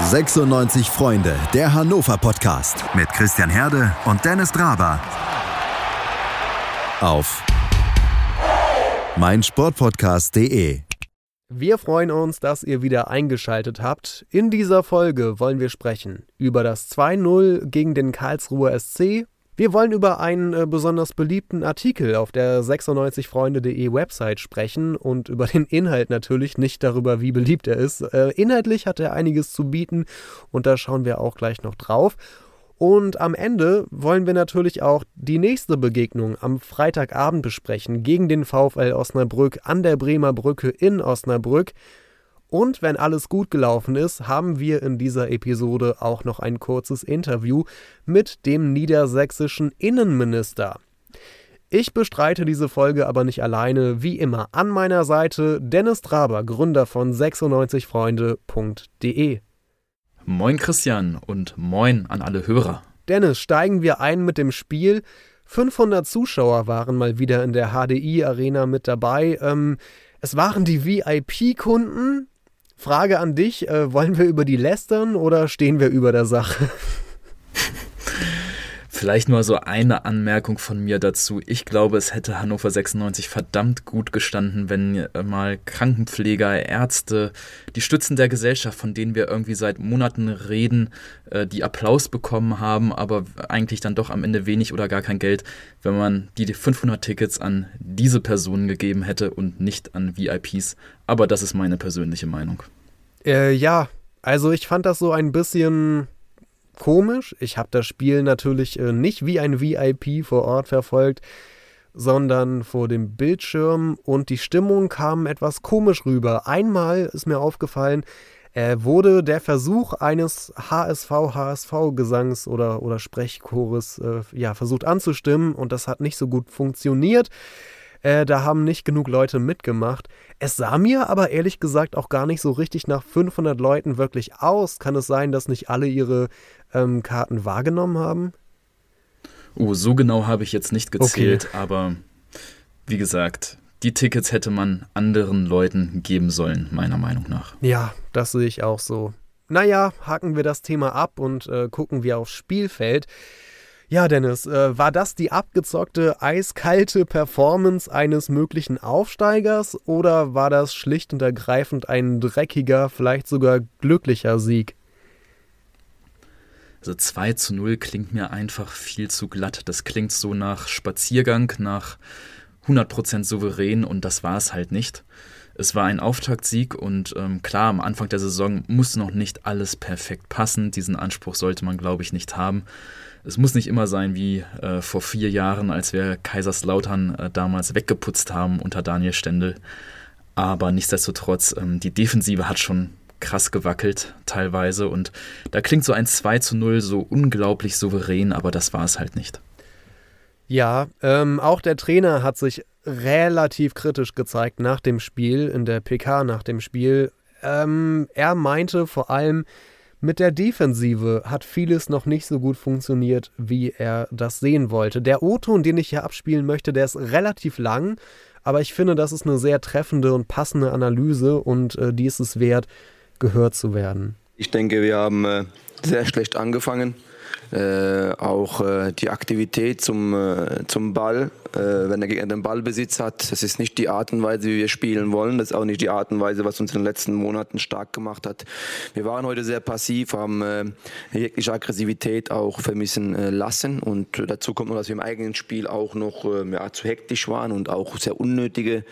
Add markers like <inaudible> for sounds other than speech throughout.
96 Freunde, der Hannover Podcast mit Christian Herde und Dennis Draber. Auf meinsportpodcast.de. Wir freuen uns, dass ihr wieder eingeschaltet habt. In dieser Folge wollen wir sprechen über das 2-0 gegen den Karlsruher SC wir wollen über einen äh, besonders beliebten Artikel auf der 96freunde.de Website sprechen und über den Inhalt natürlich, nicht darüber, wie beliebt er ist. Äh, inhaltlich hat er einiges zu bieten und da schauen wir auch gleich noch drauf. Und am Ende wollen wir natürlich auch die nächste Begegnung am Freitagabend besprechen gegen den VfL Osnabrück an der Bremer Brücke in Osnabrück. Und wenn alles gut gelaufen ist, haben wir in dieser Episode auch noch ein kurzes Interview mit dem niedersächsischen Innenminister. Ich bestreite diese Folge aber nicht alleine, wie immer an meiner Seite Dennis Traber, Gründer von 96freunde.de. Moin Christian und moin an alle Hörer. Dennis, steigen wir ein mit dem Spiel. 500 Zuschauer waren mal wieder in der HDI Arena mit dabei. Ähm, es waren die VIP-Kunden, Frage an dich, äh, wollen wir über die lästern oder stehen wir über der Sache? <laughs> Vielleicht nur so eine Anmerkung von mir dazu. Ich glaube, es hätte Hannover 96 verdammt gut gestanden, wenn äh, mal Krankenpfleger, Ärzte, die Stützen der Gesellschaft, von denen wir irgendwie seit Monaten reden, äh, die Applaus bekommen haben, aber eigentlich dann doch am Ende wenig oder gar kein Geld, wenn man die 500 Tickets an diese Personen gegeben hätte und nicht an VIPs. Aber das ist meine persönliche Meinung. Äh, ja, also ich fand das so ein bisschen komisch. Ich habe das Spiel natürlich äh, nicht wie ein VIP vor Ort verfolgt, sondern vor dem Bildschirm und die Stimmung kam etwas komisch rüber. Einmal ist mir aufgefallen, äh, wurde der Versuch eines HSV-HSV-Gesangs oder, oder Sprechchores äh, ja, versucht anzustimmen und das hat nicht so gut funktioniert. Äh, da haben nicht genug Leute mitgemacht. Es sah mir aber ehrlich gesagt auch gar nicht so richtig nach 500 Leuten wirklich aus. Kann es sein, dass nicht alle ihre ähm, Karten wahrgenommen haben? Oh, so genau habe ich jetzt nicht gezählt, okay. aber wie gesagt, die Tickets hätte man anderen Leuten geben sollen, meiner Meinung nach. Ja, das sehe ich auch so. Naja, haken wir das Thema ab und äh, gucken wir aufs Spielfeld. Ja, Dennis, äh, war das die abgezockte, eiskalte Performance eines möglichen Aufsteigers oder war das schlicht und ergreifend ein dreckiger, vielleicht sogar glücklicher Sieg? Also 2 zu 0 klingt mir einfach viel zu glatt. Das klingt so nach Spaziergang, nach 100% souverän und das war es halt nicht. Es war ein Auftaktsieg und ähm, klar, am Anfang der Saison muss noch nicht alles perfekt passen. Diesen Anspruch sollte man, glaube ich, nicht haben es muss nicht immer sein wie äh, vor vier Jahren, als wir Kaiserslautern äh, damals weggeputzt haben unter Daniel Stendel. Aber nichtsdestotrotz, ähm, die Defensive hat schon krass gewackelt teilweise und da klingt so ein 2 zu 0 so unglaublich souverän, aber das war es halt nicht. Ja, ähm, auch der Trainer hat sich relativ kritisch gezeigt nach dem Spiel, in der PK nach dem Spiel. Ähm, er meinte vor allem, mit der Defensive hat vieles noch nicht so gut funktioniert, wie er das sehen wollte. Der O-Ton, den ich hier abspielen möchte, der ist relativ lang, aber ich finde, das ist eine sehr treffende und passende Analyse und äh, die ist es wert, gehört zu werden. Ich denke, wir haben äh, sehr schlecht angefangen. Äh, auch äh, die Aktivität zum, äh, zum Ball, äh, wenn der Gegner den Ballbesitz hat, das ist nicht die Art und Weise, wie wir spielen wollen. Das ist auch nicht die Art und Weise, was uns in den letzten Monaten stark gemacht hat. Wir waren heute sehr passiv, haben äh, jegliche Aggressivität auch vermissen äh, lassen und dazu kommt noch, dass wir im eigenen Spiel auch noch ja, zu hektisch waren und auch sehr unnötige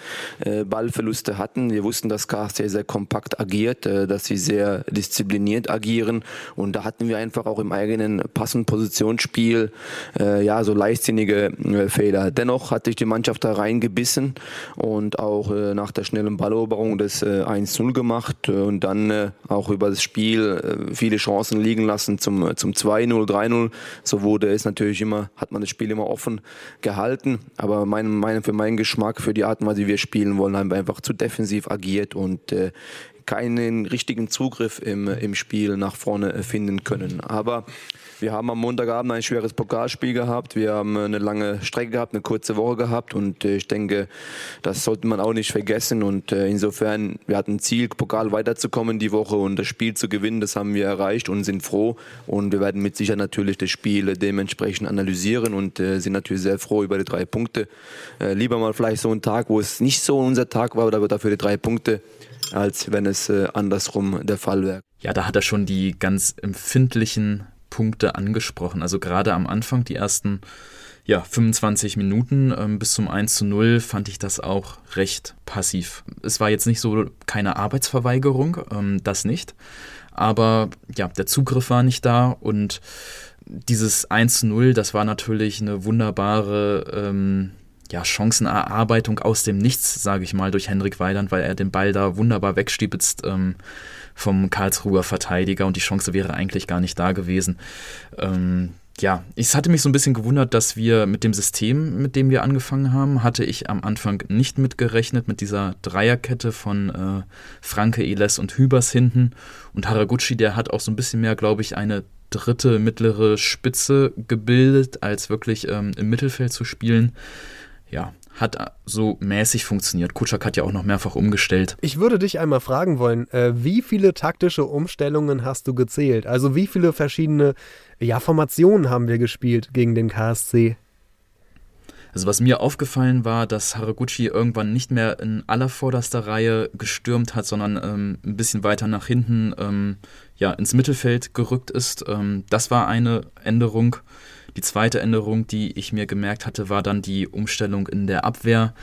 Ballverluste hatten. Wir wussten, dass KSC sehr kompakt agiert, dass sie sehr diszipliniert agieren und da hatten wir einfach auch im eigenen Pass Pass- und Positionsspiel äh, ja, so leichtsinnige äh, Fehler. Dennoch hat sich die Mannschaft da reingebissen und auch äh, nach der schnellen Balleroberung das äh, 1-0 gemacht äh, und dann äh, auch über das Spiel äh, viele Chancen liegen lassen zum, zum 2-0, 3-0. So wurde es natürlich immer, hat man das Spiel immer offen gehalten. Aber mein, mein, für meinen Geschmack, für die Art und Weise, wie wir spielen wollen, haben wir einfach zu defensiv agiert und keinen richtigen Zugriff im, im Spiel nach vorne finden können. Aber wir haben am Montagabend ein schweres Pokalspiel gehabt. Wir haben eine lange Strecke gehabt, eine kurze Woche gehabt. Und äh, ich denke, das sollte man auch nicht vergessen. Und äh, insofern, wir hatten ein Ziel, Pokal weiterzukommen die Woche und das Spiel zu gewinnen. Das haben wir erreicht und sind froh. Und wir werden mit Sicherheit natürlich das Spiel dementsprechend analysieren und äh, sind natürlich sehr froh über die drei Punkte. lieber mal vielleicht so ein Tag, wo es nicht so unser Tag war, aber dafür die drei Punkte als wenn es äh, andersrum der Fall wäre. Ja, da hat er schon die ganz empfindlichen Punkte angesprochen. Also gerade am Anfang, die ersten ja, 25 Minuten ähm, bis zum 1 zu 0 fand ich das auch recht passiv. Es war jetzt nicht so keine Arbeitsverweigerung, ähm, das nicht. Aber ja, der Zugriff war nicht da und dieses 1 zu 0, das war natürlich eine wunderbare ähm, ja, Chancenerarbeitung aus dem Nichts, sage ich mal, durch Henrik Weiland, weil er den Ball da wunderbar wegstiebitzt. Ähm, vom Karlsruher Verteidiger und die Chance wäre eigentlich gar nicht da gewesen. Ähm, ja, es hatte mich so ein bisschen gewundert, dass wir mit dem System, mit dem wir angefangen haben, hatte ich am Anfang nicht mitgerechnet, mit dieser Dreierkette von äh, Franke, Eles und Hübers hinten. Und Haraguchi, der hat auch so ein bisschen mehr, glaube ich, eine dritte mittlere Spitze gebildet, als wirklich ähm, im Mittelfeld zu spielen. Ja, hat so mäßig funktioniert. Kutschak hat ja auch noch mehrfach umgestellt. Ich würde dich einmal fragen wollen, äh, wie viele taktische Umstellungen hast du gezählt? Also wie viele verschiedene ja, Formationen haben wir gespielt gegen den KSC? Also was mir aufgefallen war, dass Haraguchi irgendwann nicht mehr in allervorderster Reihe gestürmt hat, sondern ähm, ein bisschen weiter nach hinten ähm, ja, ins Mittelfeld gerückt ist. Ähm, das war eine Änderung. Die zweite Änderung, die ich mir gemerkt hatte, war dann die Umstellung in der Abwehr.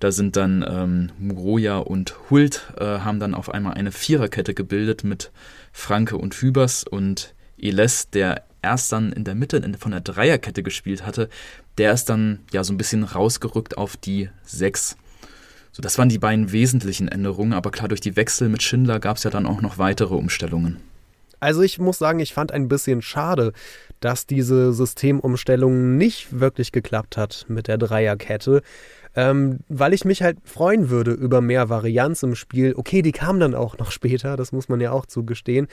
Da sind dann ähm, Muroya und Hult, äh, haben dann auf einmal eine Viererkette gebildet mit Franke und Hübers und Eles, der erst dann in der Mitte von der Dreierkette gespielt hatte, der ist dann ja so ein bisschen rausgerückt auf die Sechs. So, das waren die beiden wesentlichen Änderungen, aber klar, durch die Wechsel mit Schindler gab es ja dann auch noch weitere Umstellungen. Also ich muss sagen, ich fand ein bisschen schade, dass diese Systemumstellung nicht wirklich geklappt hat mit der Dreierkette. Ähm, weil ich mich halt freuen würde über mehr Varianz im Spiel. Okay, die kam dann auch noch <laughs> später, das muss man ja auch zugestehen.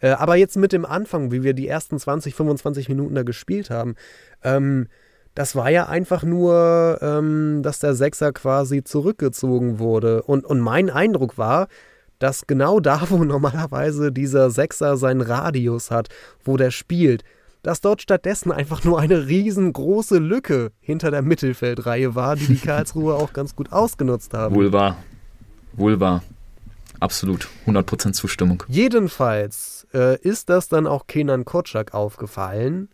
Äh, aber jetzt mit dem Anfang, wie wir die ersten 20, 25 Minuten da gespielt haben, ähm, das war ja einfach nur, ähm, dass der Sechser quasi zurückgezogen wurde. Und, und mein Eindruck war, dass genau da, wo normalerweise dieser Sechser seinen Radius hat, wo der spielt, dass dort stattdessen einfach nur eine riesengroße Lücke hinter der Mittelfeldreihe war, die die Karlsruhe auch ganz gut ausgenutzt haben. Wohl wahr. Wohl wahr. Absolut. 100% Zustimmung. Jedenfalls äh, ist das dann auch Kenan Kotschak aufgefallen,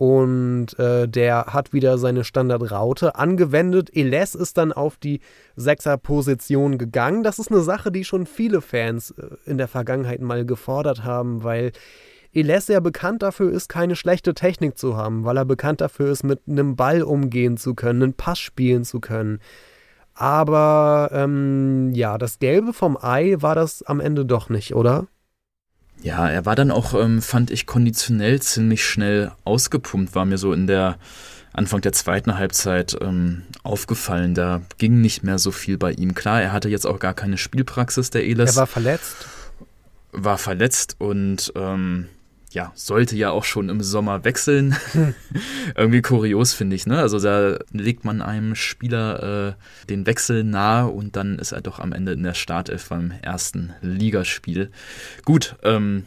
und äh, der hat wieder seine Standardraute angewendet. Eles ist dann auf die Sechser-Position gegangen. Das ist eine Sache, die schon viele Fans äh, in der Vergangenheit mal gefordert haben, weil Eles ja bekannt dafür ist, keine schlechte Technik zu haben, weil er bekannt dafür ist, mit einem Ball umgehen zu können, einen Pass spielen zu können. Aber ähm, ja, das Gelbe vom Ei war das am Ende doch nicht, oder? Ja, er war dann auch, ähm, fand ich, konditionell ziemlich schnell ausgepumpt, war mir so in der Anfang der zweiten Halbzeit ähm, aufgefallen. Da ging nicht mehr so viel bei ihm. Klar, er hatte jetzt auch gar keine Spielpraxis, der Eles. Er war verletzt. War verletzt und ähm, ja, sollte ja auch schon im Sommer wechseln. Hm. <laughs> Irgendwie kurios, finde ich. Ne? Also da legt man einem Spieler äh, den Wechsel nahe und dann ist er doch am Ende in der Startelf beim ersten Ligaspiel. Gut, ähm,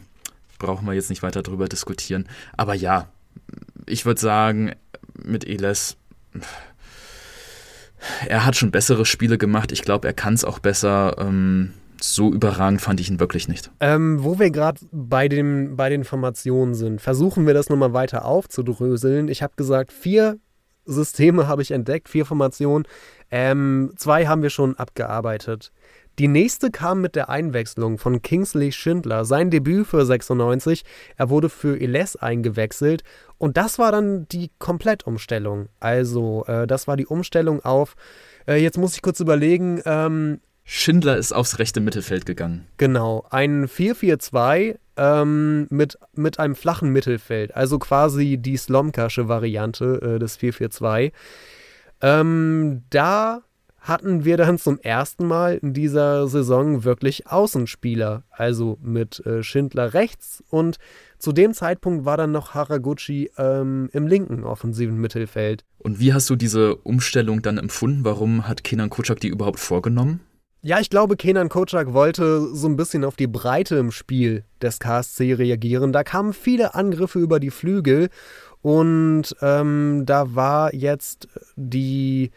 brauchen wir jetzt nicht weiter drüber diskutieren. Aber ja, ich würde sagen, mit Eles, er hat schon bessere Spiele gemacht. Ich glaube, er kann es auch besser. Ähm, so überragend fand ich ihn wirklich nicht. Ähm, wo wir gerade bei, bei den Formationen sind, versuchen wir das nochmal weiter aufzudröseln. Ich habe gesagt, vier Systeme habe ich entdeckt, vier Formationen. Ähm, zwei haben wir schon abgearbeitet. Die nächste kam mit der Einwechslung von Kingsley Schindler, sein Debüt für 96. Er wurde für Eles eingewechselt und das war dann die Komplettumstellung. Also, äh, das war die Umstellung auf, äh, jetzt muss ich kurz überlegen, ähm, Schindler ist aufs rechte Mittelfeld gegangen. Genau, ein 4-4-2 ähm, mit, mit einem flachen Mittelfeld, also quasi die Slomkasche Variante äh, des 4-4-2. Ähm, da hatten wir dann zum ersten Mal in dieser Saison wirklich Außenspieler, also mit äh, Schindler rechts und zu dem Zeitpunkt war dann noch Haraguchi ähm, im linken offensiven Mittelfeld. Und wie hast du diese Umstellung dann empfunden? Warum hat Kenan Kutschak die überhaupt vorgenommen? Ja, ich glaube, Kenan Kocak wollte so ein bisschen auf die Breite im Spiel des KSC reagieren. Da kamen viele Angriffe über die Flügel und ähm, da war jetzt die,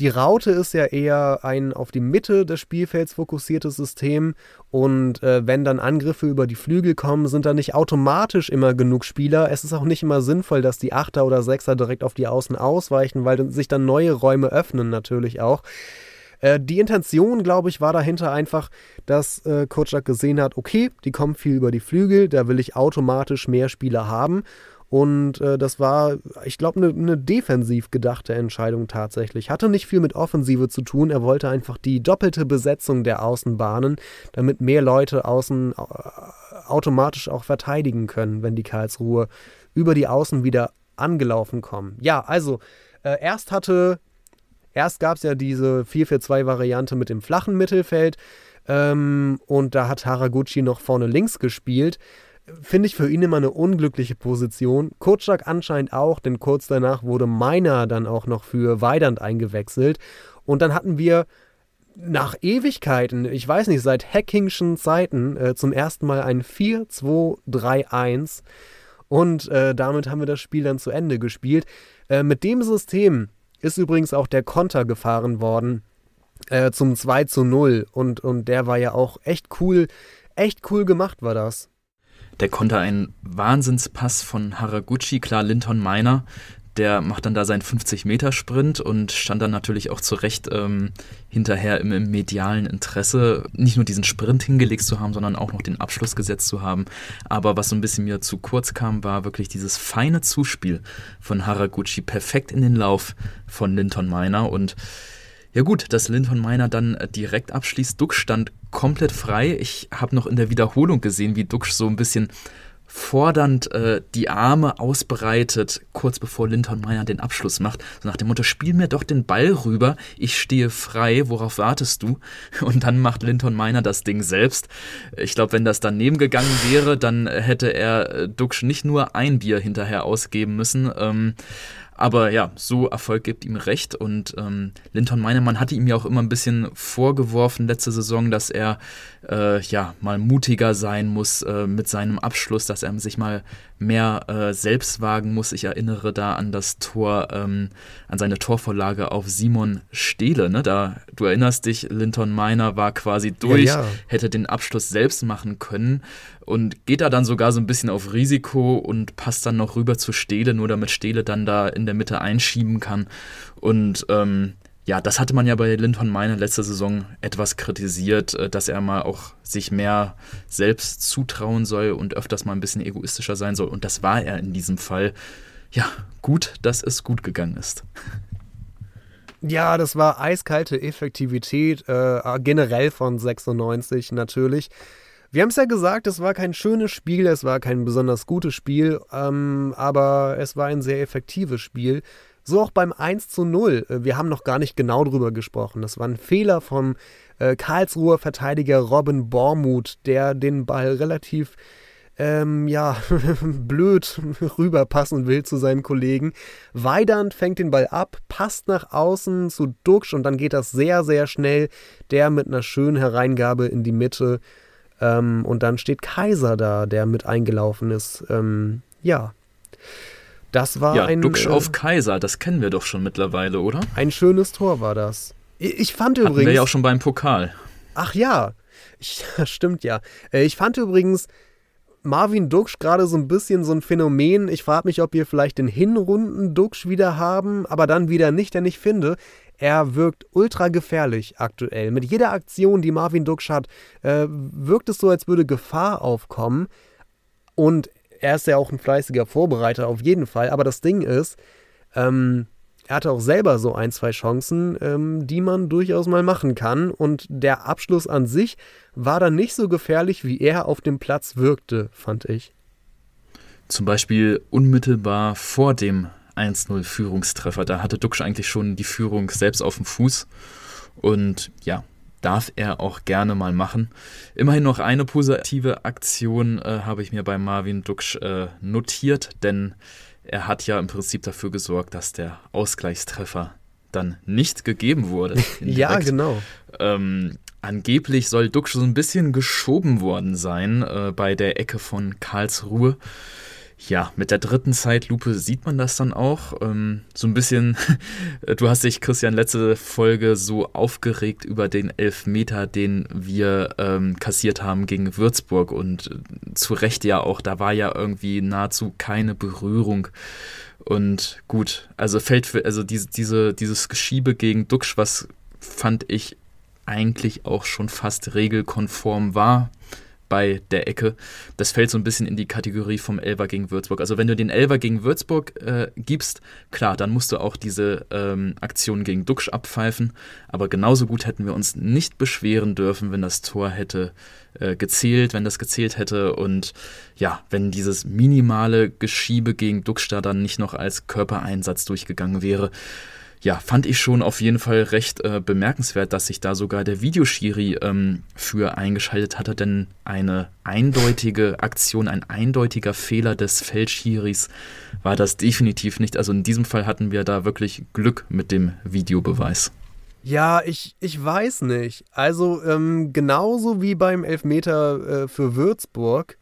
die Raute ist ja eher ein auf die Mitte des Spielfelds fokussiertes System und äh, wenn dann Angriffe über die Flügel kommen, sind da nicht automatisch immer genug Spieler. Es ist auch nicht immer sinnvoll, dass die Achter oder Sechser direkt auf die Außen ausweichen, weil sich dann neue Räume öffnen natürlich auch. Äh, die Intention, glaube ich, war dahinter einfach, dass äh, Kocak gesehen hat, okay, die kommen viel über die Flügel, da will ich automatisch mehr Spieler haben. Und äh, das war, ich glaube, eine ne defensiv gedachte Entscheidung tatsächlich. Hatte nicht viel mit Offensive zu tun. Er wollte einfach die doppelte Besetzung der Außenbahnen, damit mehr Leute außen äh, automatisch auch verteidigen können, wenn die Karlsruhe über die Außen wieder angelaufen kommen. Ja, also äh, erst hatte Erst gab es ja diese 4-4-2-Variante mit dem flachen Mittelfeld ähm, und da hat Haraguchi noch vorne links gespielt. Finde ich für ihn immer eine unglückliche Position. Kurczak anscheinend auch, denn kurz danach wurde Meiner dann auch noch für Weidand eingewechselt. Und dann hatten wir nach Ewigkeiten, ich weiß nicht, seit Hackingschen Zeiten, äh, zum ersten Mal ein 4-2-3-1. Und äh, damit haben wir das Spiel dann zu Ende gespielt. Äh, mit dem System ist übrigens auch der Konter gefahren worden äh, zum 2 zu 0. Und, und der war ja auch echt cool, echt cool gemacht war das. Der Konter ein Wahnsinnspass von Haraguchi, klar Linton Miner, der macht dann da seinen 50-Meter-Sprint und stand dann natürlich auch zurecht ähm, hinterher im, im, medialen Interesse, nicht nur diesen Sprint hingelegt zu haben, sondern auch noch den Abschluss gesetzt zu haben. Aber was so ein bisschen mir zu kurz kam, war wirklich dieses feine Zuspiel von Haraguchi, perfekt in den Lauf von Linton Miner und ja gut, dass Linton Miner dann direkt abschließt. Duxch stand komplett frei. Ich habe noch in der Wiederholung gesehen, wie Duxch so ein bisschen fordernd äh, die Arme ausbreitet, kurz bevor Linton Meyer den Abschluss macht. So nach dem Motto, spiel mir doch den Ball rüber, ich stehe frei, worauf wartest du? <laughs> Und dann macht Linton Meyer das Ding selbst. Ich glaube, wenn das daneben gegangen wäre, dann hätte er äh, Duxch nicht nur ein Bier hinterher ausgeben müssen. Ähm, aber ja, so Erfolg gibt ihm recht. Und ähm, Linton Meinemann hatte ihm ja auch immer ein bisschen vorgeworfen letzte Saison, dass er äh, ja mal mutiger sein muss äh, mit seinem Abschluss, dass er sich mal mehr äh, selbst wagen muss. Ich erinnere da an das Tor, ähm, an seine Torvorlage auf Simon Stehle. Ne? Da, du erinnerst dich, Linton Meiner war quasi durch, ja, ja. hätte den Abschluss selbst machen können und geht da dann sogar so ein bisschen auf Risiko und passt dann noch rüber zu Stehle, nur damit Stehle dann da in der Mitte einschieben kann. Und ähm, ja, das hatte man ja bei Linton Meiner letzte Saison etwas kritisiert, äh, dass er mal auch sich mehr selbst zutrauen soll und öfters mal ein bisschen egoistischer sein soll. Und das war er in diesem Fall. Ja, gut, dass es gut gegangen ist. Ja, das war eiskalte Effektivität, äh, generell von 96 natürlich. Wir haben es ja gesagt, es war kein schönes Spiel, es war kein besonders gutes Spiel, ähm, aber es war ein sehr effektives Spiel. So auch beim 1 zu 0. Äh, wir haben noch gar nicht genau drüber gesprochen. Das war ein Fehler vom äh, Karlsruher Verteidiger Robin Bormuth, der den Ball relativ ähm, ja, <laughs> blöd <laughs> rüberpassen will zu seinen Kollegen. Weidand fängt den Ball ab, passt nach außen zu Duxch und dann geht das sehr, sehr schnell. Der mit einer schönen Hereingabe in die Mitte. Ähm, und dann steht Kaiser da, der mit eingelaufen ist. Ähm, ja. Das war ja, ein. Duxch äh, auf Kaiser, das kennen wir doch schon mittlerweile, oder? Ein schönes Tor war das. Ich, ich fand Hatten übrigens. wir ja auch schon beim Pokal. Ach ja, ich, <laughs> stimmt ja. Äh, ich fand übrigens Marvin Duxch gerade so ein bisschen so ein Phänomen. Ich frage mich, ob wir vielleicht den Hinrunden Duxch wieder haben, aber dann wieder nicht, denn ich finde, er wirkt ultra gefährlich aktuell. Mit jeder Aktion, die Marvin Duxch hat, äh, wirkt es so, als würde Gefahr aufkommen. Und er ist ja auch ein fleißiger Vorbereiter, auf jeden Fall. Aber das Ding ist, ähm, er hatte auch selber so ein, zwei Chancen, ähm, die man durchaus mal machen kann. Und der Abschluss an sich war dann nicht so gefährlich, wie er auf dem Platz wirkte, fand ich. Zum Beispiel unmittelbar vor dem 1-0 Führungstreffer. Da hatte Duxch eigentlich schon die Führung selbst auf dem Fuß. Und ja, darf er auch gerne mal machen. Immerhin noch eine positive Aktion äh, habe ich mir bei Marvin Duksch äh, notiert, denn er hat ja im Prinzip dafür gesorgt, dass der Ausgleichstreffer dann nicht gegeben wurde. <laughs> ja, genau. Ähm, angeblich soll Duksch so ein bisschen geschoben worden sein äh, bei der Ecke von Karlsruhe ja, mit der dritten Zeitlupe sieht man das dann auch. Ähm, so ein bisschen, <laughs> du hast dich, Christian, letzte Folge so aufgeregt über den Elfmeter, den wir ähm, kassiert haben gegen Würzburg. Und äh, zu Recht ja auch, da war ja irgendwie nahezu keine Berührung. Und gut, also fällt für, also diese, diese, dieses Geschiebe gegen Duxch, was fand ich eigentlich auch schon fast regelkonform war bei der Ecke. Das fällt so ein bisschen in die Kategorie vom Elver gegen Würzburg. Also wenn du den Elver gegen Würzburg äh, gibst, klar, dann musst du auch diese ähm, Aktion gegen Duxch abpfeifen. Aber genauso gut hätten wir uns nicht beschweren dürfen, wenn das Tor hätte äh, gezählt, wenn das gezählt hätte und ja, wenn dieses minimale Geschiebe gegen Duxch da dann nicht noch als Körpereinsatz durchgegangen wäre ja, fand ich schon auf jeden Fall recht äh, bemerkenswert, dass sich da sogar der Videoschiri ähm, für eingeschaltet hatte, denn eine eindeutige Aktion, ein eindeutiger Fehler des Feldschiris war das definitiv nicht. Also in diesem Fall hatten wir da wirklich Glück mit dem Videobeweis. Ja, ich, ich weiß nicht. Also ähm, genauso wie beim Elfmeter äh, für Würzburg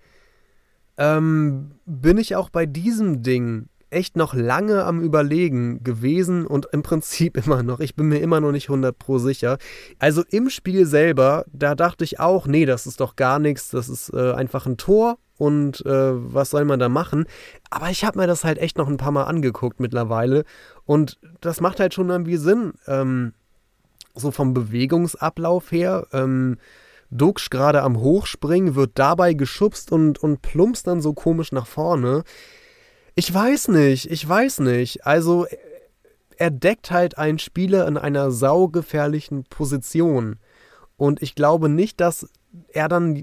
ähm, bin ich auch bei diesem Ding echt noch lange am Überlegen gewesen und im Prinzip <laughs> immer noch. Ich bin mir immer noch nicht 100 pro sicher. Also im Spiel selber, da dachte ich auch, nee, das ist doch gar nichts, das ist äh, einfach ein Tor und äh, was soll man da machen? Aber ich habe mir das halt echt noch ein paar Mal angeguckt mittlerweile und das macht halt schon irgendwie Sinn. Ähm, so vom Bewegungsablauf her. Ähm, Duxch gerade am Hochspringen, wird dabei geschubst und, und plumpst dann so komisch nach vorne. Ich weiß nicht, ich weiß nicht. Also er deckt halt einen Spieler in einer saugefährlichen Position. Und ich glaube nicht, dass er dann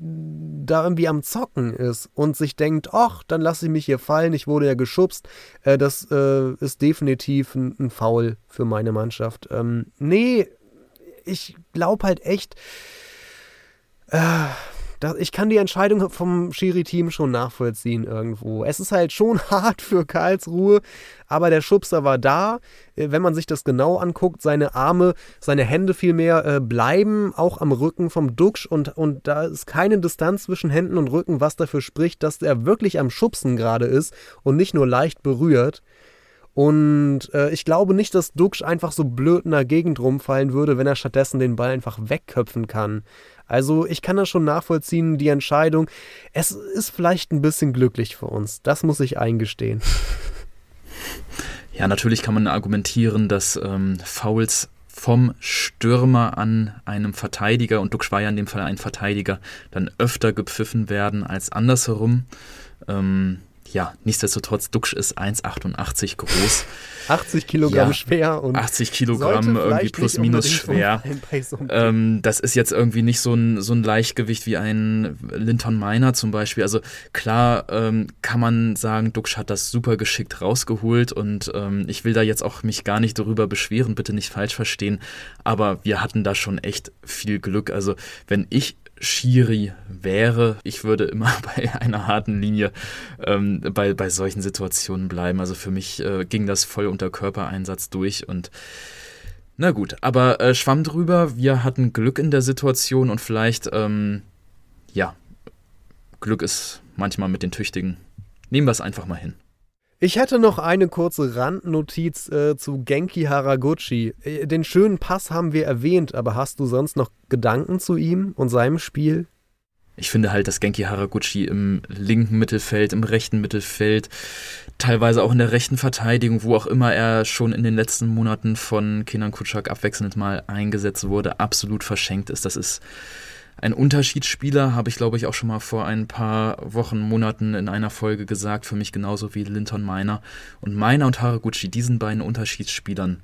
da irgendwie am Zocken ist und sich denkt, ach, dann lasse ich mich hier fallen, ich wurde ja geschubst. Äh, das äh, ist definitiv ein, ein, Foul für meine Mannschaft. Ähm, nee, ich glaube halt echt, äh, das, ich kann die Entscheidung vom Schiri-Team schon nachvollziehen irgendwo. Es ist halt schon <laughs> hart für Karlsruhe, aber der Schubser war da. Äh, wenn man sich das genau anguckt, seine Arme, seine Hände vielmehr äh, bleiben auch am Rücken vom Duxch und, und da ist keine Distanz zwischen Händen und Rücken, was dafür spricht, dass er wirklich am Schubsen gerade ist und nicht nur leicht berührt. Und äh, ich glaube nicht, dass Duxch einfach so blöd in der Gegend rumfallen würde, wenn er stattdessen den Ball einfach wegköpfen kann. Also ich kann das schon nachvollziehen, die Entscheidung. Es ist vielleicht ein bisschen glücklich für uns. Das muss ich eingestehen. <laughs> Ja, natürlich kann man argumentieren, dass ähm, Fouls vom Stürmer an einem Verteidiger, und Duck war ja in dem Fall ein Verteidiger, dann öfter gepfiffen werden als andersherum. Ähm, ja, nichtsdestotrotz, Duxch ist 1,88 groß. 80 Kilogramm ja, schwer und 80 Kilogramm irgendwie plus minus schwer. So ähm, das ist jetzt irgendwie nicht so ein, so ein Leichtgewicht wie ein Linton Miner zum Beispiel. Also klar ähm, kann man sagen, Duxch hat das super geschickt rausgeholt und ähm, ich will da jetzt auch mich gar nicht darüber beschweren, bitte nicht falsch verstehen, aber wir hatten da schon echt viel Glück. Also wenn ich Schiri wäre. Ich würde immer <laughs> bei einer harten Linie ähm, bei, bei solchen Situationen bleiben. Also für mich äh, ging das voll unter Körpereinsatz durch und na gut, aber äh, schwamm drüber. Wir hatten Glück in der Situation und vielleicht, ähm, ja, Glück ist manchmal mit den Tüchtigen. Nehmen wir es einfach mal hin. Ich hätte noch eine kurze Randnotiz äh, zu Genki Haraguchi. Äh, den schönen Pass haben wir erwähnt, aber hast du sonst noch Gedanken zu ihm und seinem Spiel? Ich finde halt, dass Genki Haraguchi im linken Mittelfeld, im rechten Mittelfeld, teilweise auch in der rechten Verteidigung, wo auch immer er schon in den letzten Monaten von Kenan Kutschak abwechselnd mal eingesetzt wurde, absolut verschenkt ist. Das ist ein Unterschiedsspieler, habe ich glaube ich auch schon mal vor ein paar Wochen, Monaten in einer Folge gesagt, für mich genauso wie Linton Miner. Und Miner und Haraguchi, diesen beiden Unterschiedsspielern,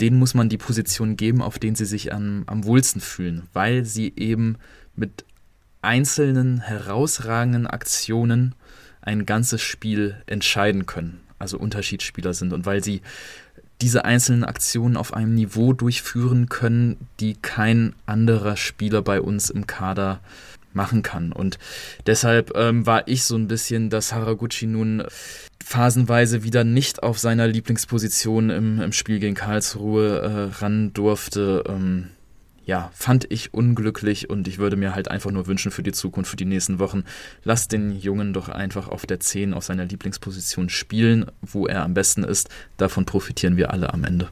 denen muss man die Position geben, auf denen sie sich am, am wohlsten fühlen, weil sie eben mit einzelnen herausragenden Aktionen ein ganzes Spiel entscheiden können, also Unterschiedsspieler sind und weil sie diese einzelnen Aktionen auf einem Niveau durchführen können, die kein anderer Spieler bei uns im Kader machen kann. Und deshalb ähm, war ich so ein bisschen, dass Haraguchi nun phasenweise wieder nicht auf seiner Lieblingsposition im, im Spiel gegen Karlsruhe äh, ran durfte. Ähm, ja, fand ich unglücklich und ich würde mir halt einfach nur wünschen für die Zukunft, für die nächsten Wochen, lass den Jungen doch einfach auf der 10 auf seiner Lieblingsposition spielen, wo er am besten ist. Davon profitieren wir alle am Ende.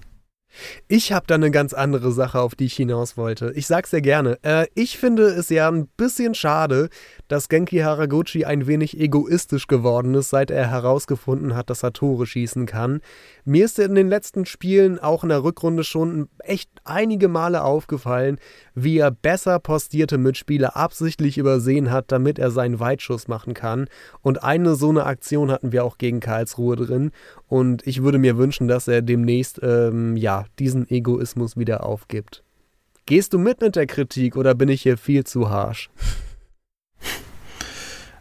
Ich habe da eine ganz andere Sache, auf die ich hinaus wollte. Ich sag's sehr gerne. Äh, ich finde es ja ein bisschen schade, dass Genki Haraguchi ein wenig egoistisch geworden ist, seit er herausgefunden hat, dass er Tore schießen kann. Mir ist in den letzten Spielen auch in der Rückrunde schon echt einige Male aufgefallen, wie er besser postierte Mitspieler absichtlich übersehen hat, damit er seinen Weitschuss machen kann. Und eine so eine Aktion hatten wir auch gegen Karlsruhe drin. Und ich würde mir wünschen, dass er demnächst ähm, ja diesen Egoismus wieder aufgibt. Gehst du mit mit der Kritik oder bin ich hier viel zu harsh?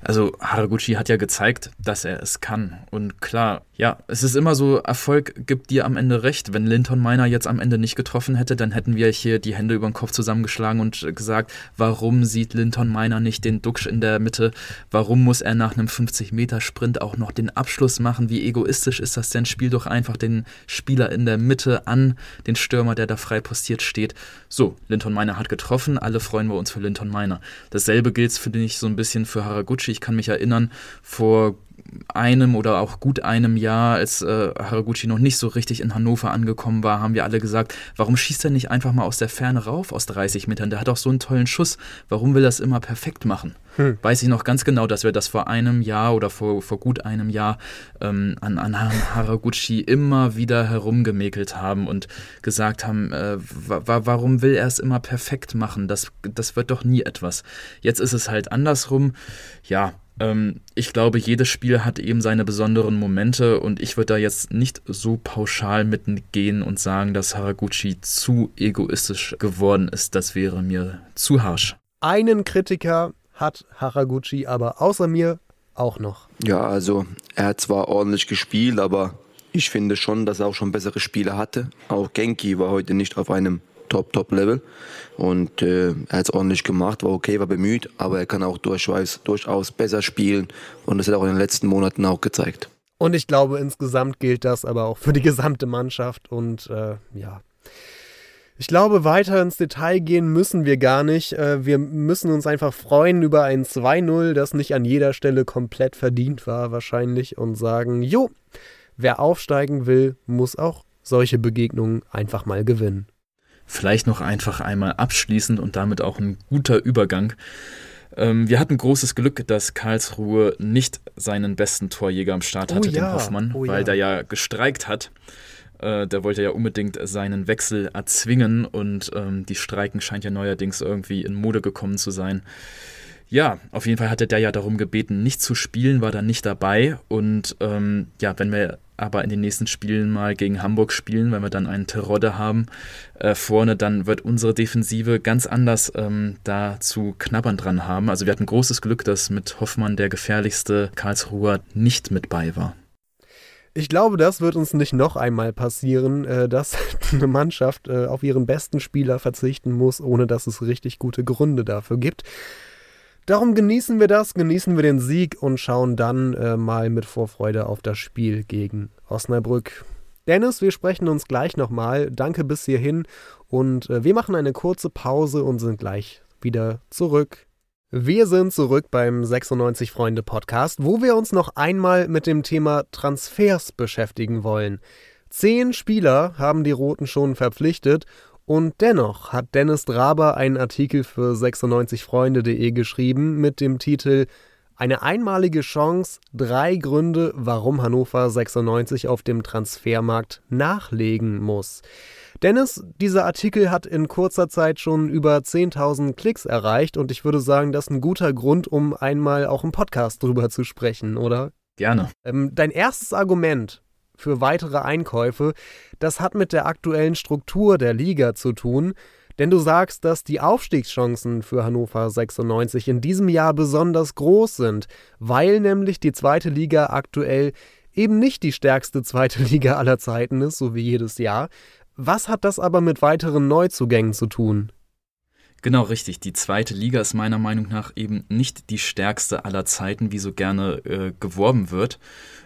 Also Haraguchi hat ja gezeigt, dass er es kann. Und klar, ja, es ist immer so, Erfolg gibt dir am Ende recht. Wenn Linton Miner jetzt am Ende nicht getroffen hätte, dann hätten wir hier die Hände über den Kopf zusammengeschlagen und gesagt, warum sieht Linton Miner nicht den Duxch in der Mitte? Warum muss er nach einem 50-Meter-Sprint auch noch den Abschluss machen? Wie egoistisch ist das denn? Spiel doch einfach den Spieler in der Mitte an, den Stürmer, der da frei postiert steht. So, Linton Miner hat getroffen, alle freuen wir uns für Linton Miner. Dasselbe gilt, finde ich, so ein bisschen für Haraguchi. Ich kann mich erinnern, vor einem oder auch gut einem Jahr, als äh, Haraguchi noch nicht so richtig in Hannover angekommen war, haben wir alle gesagt, warum schießt er nicht einfach mal aus der Ferne rauf aus 30 Metern? Der hat auch so einen tollen Schuss. Warum will er das immer perfekt machen? Hm. Weiß ich noch ganz genau, dass wir das vor einem Jahr oder vor, vor gut einem Jahr ähm, an, an Haraguchi immer wieder herumgemäkelt haben und gesagt haben, äh, warum will er es immer perfekt machen? Das, das wird doch nie etwas. Jetzt ist es halt andersrum. Ja, ähm, ich glaube, jedes Spiel hat eben seine besonderen Momente und ich würde da jetzt nicht so pauschal mitgehen und sagen, dass Haraguchi zu egoistisch geworden ist. Das wäre mir zu harsch. Einen Kritiker hat Haraguchi aber außer mir auch noch. Ja, also er hat zwar ordentlich gespielt, aber ich finde schon, dass er auch schon bessere Spiele hatte. Auch Genki war heute nicht auf einem Top-Top-Level. Und äh, er hat es ordentlich gemacht, war okay, war bemüht, aber er kann auch durchaus, durchaus besser spielen. Und das hat er auch in den letzten Monaten auch gezeigt. Und ich glaube, insgesamt gilt das aber auch für die gesamte Mannschaft. Und äh, ja, ich glaube, weiter ins Detail gehen müssen wir gar nicht. Äh, wir müssen uns einfach freuen über ein 2-0, das nicht an jeder Stelle komplett verdient war, wahrscheinlich, und sagen: Jo, wer aufsteigen will, muss auch solche Begegnungen einfach mal gewinnen. Vielleicht noch einfach einmal abschließend und damit auch ein guter Übergang. Ähm, wir hatten großes Glück, dass Karlsruhe nicht seinen besten Torjäger am Start oh hatte, ja. den Hoffmann, oh weil ja. der ja gestreikt hat. Äh, der wollte ja unbedingt seinen Wechsel erzwingen und ähm, die Streiken scheint ja neuerdings irgendwie in Mode gekommen zu sein. Ja, auf jeden Fall hatte der ja darum gebeten, nicht zu spielen, war dann nicht dabei. Und ähm, ja, wenn wir aber in den nächsten Spielen mal gegen Hamburg spielen, wenn wir dann einen Terodde haben äh, vorne, dann wird unsere Defensive ganz anders ähm, da zu knabbern dran haben. Also wir hatten großes Glück, dass mit Hoffmann der gefährlichste Karlsruher nicht mit bei war. Ich glaube, das wird uns nicht noch einmal passieren, äh, dass <laughs> eine Mannschaft äh, auf ihren besten Spieler verzichten muss, ohne dass es richtig gute Gründe dafür gibt. Darum genießen wir das, genießen wir den Sieg und schauen dann äh, mal mit Vorfreude auf das Spiel gegen Osnabrück. Dennis, wir sprechen uns gleich nochmal. Danke bis hierhin und äh, wir machen eine kurze Pause und sind gleich wieder zurück. Wir sind zurück beim 96 Freunde Podcast, wo wir uns noch einmal mit dem Thema Transfers beschäftigen wollen. Zehn Spieler haben die Roten schon verpflichtet und dennoch hat Dennis Draber einen Artikel für 96freunde.de geschrieben mit dem Titel Eine einmalige Chance, drei Gründe, warum Hannover 96 auf dem Transfermarkt nachlegen muss. Dennis, dieser Artikel hat in kurzer Zeit schon über 10.000 Klicks erreicht und ich würde sagen, das ist ein guter Grund, um einmal auch im Podcast drüber zu sprechen, oder? Gerne. Ähm, dein erstes Argument für weitere Einkäufe, das hat mit der aktuellen Struktur der Liga zu tun, denn du sagst, dass die Aufstiegschancen für Hannover 96 in diesem Jahr besonders groß sind, weil nämlich die zweite Liga aktuell eben nicht die stärkste zweite <laughs> Liga aller Zeiten ist, so wie jedes Jahr. Was hat das aber mit weiteren Neuzugängen zu tun? Genau richtig. Die zweite Liga ist meiner Meinung nach eben nicht die stärkste aller Zeiten, wie so gerne äh, geworben wird.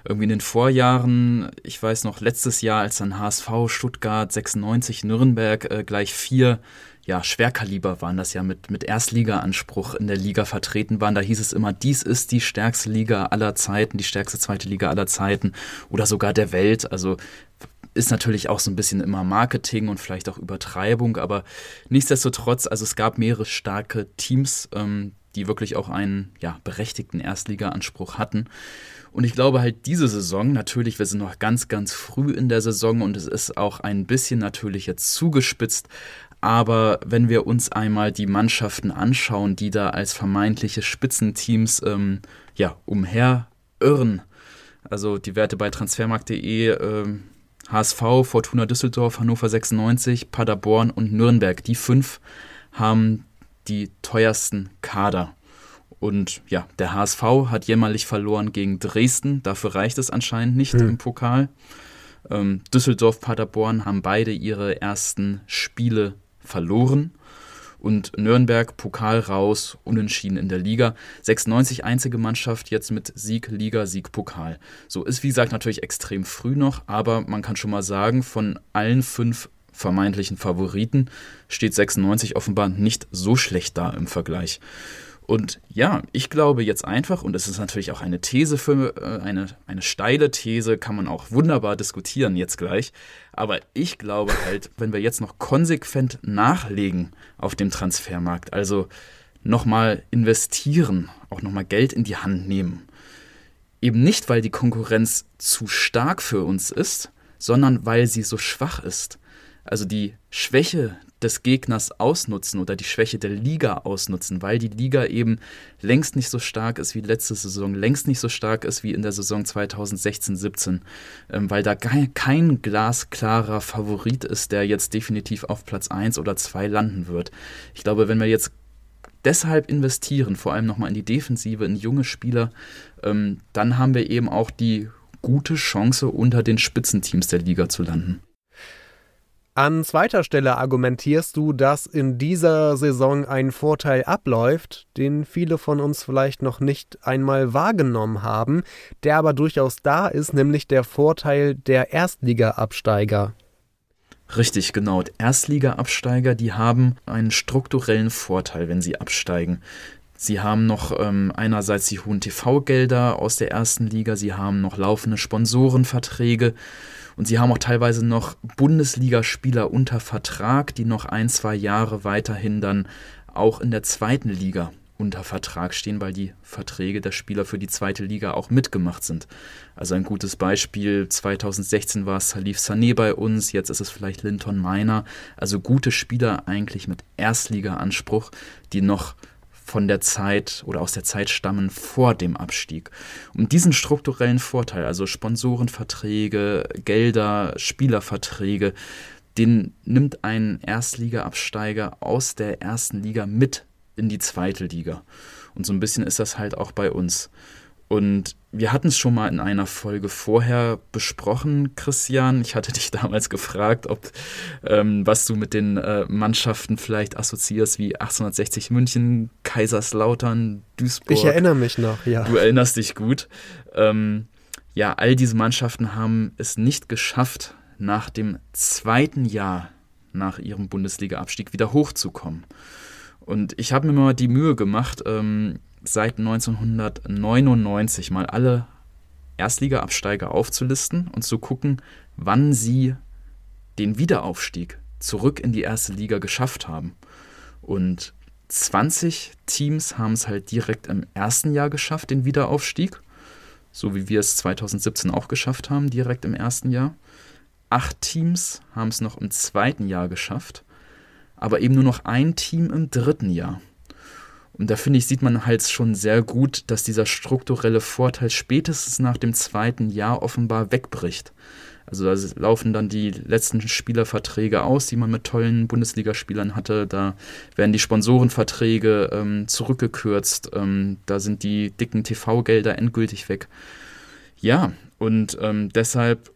Irgendwie in den Vorjahren, ich weiß noch, letztes Jahr, als dann HSV, Stuttgart, 96, Nürnberg äh, gleich vier ja, Schwerkaliber waren das ja mit, mit Erstliga-Anspruch in der Liga vertreten waren. Da hieß es immer, dies ist die stärkste Liga aller Zeiten, die stärkste zweite Liga aller Zeiten oder sogar der Welt. Also ist natürlich auch so ein bisschen immer Marketing und vielleicht auch Übertreibung, aber nichtsdestotrotz, also es gab mehrere starke Teams, ähm, die wirklich auch einen ja, berechtigten Erstliga-Anspruch hatten. Und ich glaube halt diese Saison, natürlich, wir sind noch ganz, ganz früh in der Saison und es ist auch ein bisschen natürlich jetzt zugespitzt, aber wenn wir uns einmal die Mannschaften anschauen, die da als vermeintliche Spitzenteams ähm, ja, umherirren, also die Werte bei transfermarkt.de ähm, HSV, Fortuna Düsseldorf, Hannover 96, Paderborn und Nürnberg. Die fünf haben die teuersten Kader. Und ja, der HSV hat jämmerlich verloren gegen Dresden. Dafür reicht es anscheinend nicht hm. im Pokal. Ähm, Düsseldorf, Paderborn haben beide ihre ersten Spiele verloren und Nürnberg Pokal raus, unentschieden in der Liga. 96 einzige Mannschaft jetzt mit Sieg, Liga, Sieg, Pokal. So ist wie gesagt natürlich extrem früh noch, aber man kann schon mal sagen, von allen fünf vermeintlichen Favoriten steht 96 offenbar nicht so schlecht da im Vergleich. Und ja, ich glaube jetzt einfach, und es ist natürlich auch eine These für äh, eine, eine steile These, kann man auch wunderbar diskutieren jetzt gleich. Aber ich glaube halt, wenn wir jetzt noch konsequent nachlegen auf dem Transfermarkt, also nochmal investieren, auch nochmal Geld in die Hand nehmen, eben nicht, weil die Konkurrenz zu stark für uns ist, sondern weil sie so schwach ist. Also die Schwäche des Gegners ausnutzen oder die Schwäche der Liga ausnutzen, weil die Liga eben längst nicht so stark ist wie letzte Saison, längst nicht so stark ist wie in der Saison 2016-17, ähm, weil da kein glasklarer Favorit ist, der jetzt definitiv auf Platz 1 oder 2 landen wird. Ich glaube, wenn wir jetzt deshalb investieren, vor allem nochmal in die Defensive, in junge Spieler, ähm, dann haben wir eben auch die gute Chance, unter den Spitzenteams der Liga zu landen. An zweiter Stelle argumentierst du, dass in dieser Saison ein Vorteil abläuft, den viele von uns vielleicht noch nicht einmal wahrgenommen haben, der aber durchaus da ist, nämlich der Vorteil der Erstliga-Absteiger. Richtig, genau. Erstliga-Absteiger, die haben einen strukturellen Vorteil, wenn sie absteigen. Sie haben noch ähm, einerseits die hohen TV-Gelder aus der ersten Liga, sie haben noch laufende Sponsorenverträge und sie haben auch teilweise noch Bundesligaspieler unter Vertrag, die noch ein, zwei Jahre weiterhin dann auch in der zweiten Liga unter Vertrag stehen, weil die Verträge der Spieler für die zweite Liga auch mitgemacht sind. Also ein gutes Beispiel, 2016 war es Salif Sané bei uns, jetzt ist es vielleicht Linton Meiner. Also gute Spieler eigentlich mit Erstliga-Anspruch, die noch von der Zeit oder aus der Zeit stammen vor dem Abstieg. Und diesen strukturellen Vorteil, also Sponsorenverträge, Gelder, Spielerverträge, den nimmt ein Erstliga-Absteiger aus der ersten Liga mit in die zweite Liga. Und so ein bisschen ist das halt auch bei uns. Und wir hatten es schon mal in einer Folge vorher besprochen, Christian. Ich hatte <laughs> dich damals gefragt, ob ähm, was du mit den äh, Mannschaften vielleicht assoziierst, wie 1860 München, Kaiserslautern, Duisburg. Ich erinnere mich noch, ja. Du erinnerst dich gut. Ähm, ja, all diese Mannschaften haben es nicht geschafft, nach dem zweiten Jahr nach ihrem Bundesliga-Abstieg wieder hochzukommen. Und ich habe mir mal die Mühe gemacht, ähm, seit 1999 mal alle Erstliga-Absteiger aufzulisten und zu gucken, wann sie den Wiederaufstieg zurück in die erste Liga geschafft haben. Und 20 Teams haben es halt direkt im ersten Jahr geschafft, den Wiederaufstieg. So wie wir es 2017 auch geschafft haben, direkt im ersten Jahr. Acht Teams haben es noch im zweiten Jahr geschafft, aber eben nur noch ein Team im dritten Jahr. Und da finde ich, sieht man halt schon sehr gut, dass dieser strukturelle Vorteil spätestens nach dem zweiten Jahr offenbar wegbricht. Also da laufen dann die letzten Spielerverträge aus, die man mit tollen Bundesligaspielern hatte. Da werden die Sponsorenverträge ähm, zurückgekürzt. Ähm, da sind die dicken TV-Gelder endgültig weg. Ja, und ähm, deshalb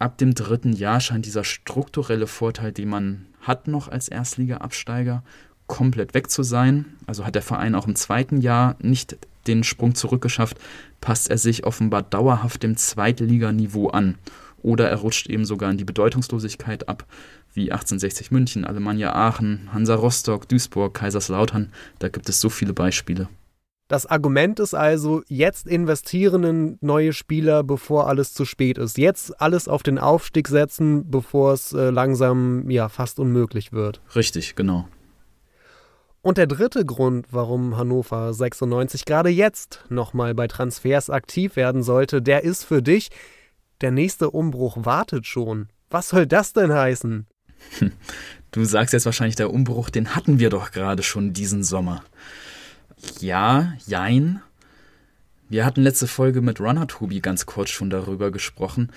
ab dem dritten Jahr scheint dieser strukturelle Vorteil, den man hat noch als Erstliga-Absteiger, komplett weg zu sein. Also hat der Verein auch im zweiten Jahr nicht den Sprung zurückgeschafft, passt er sich offenbar dauerhaft dem Zweitliganiveau an. Oder er rutscht eben sogar in die Bedeutungslosigkeit ab, wie 1860 München, Alemannia Aachen, Hansa Rostock, Duisburg, Kaiserslautern. Da gibt es so viele Beispiele. Das Argument ist also, jetzt investieren in neue Spieler, bevor alles zu spät ist. Jetzt alles auf den Aufstieg setzen, bevor es äh, langsam ja fast unmöglich wird. Richtig, genau. Und der dritte Grund, warum Hannover 96 gerade jetzt nochmal bei Transfers aktiv werden sollte, der ist für dich, der nächste Umbruch wartet schon. Was soll das denn heißen? <laughs> Du sagst jetzt wahrscheinlich, der Umbruch, den hatten wir doch gerade schon diesen Sommer. Ja, jein. Wir hatten letzte Folge mit Runner Tobi ganz kurz schon darüber gesprochen.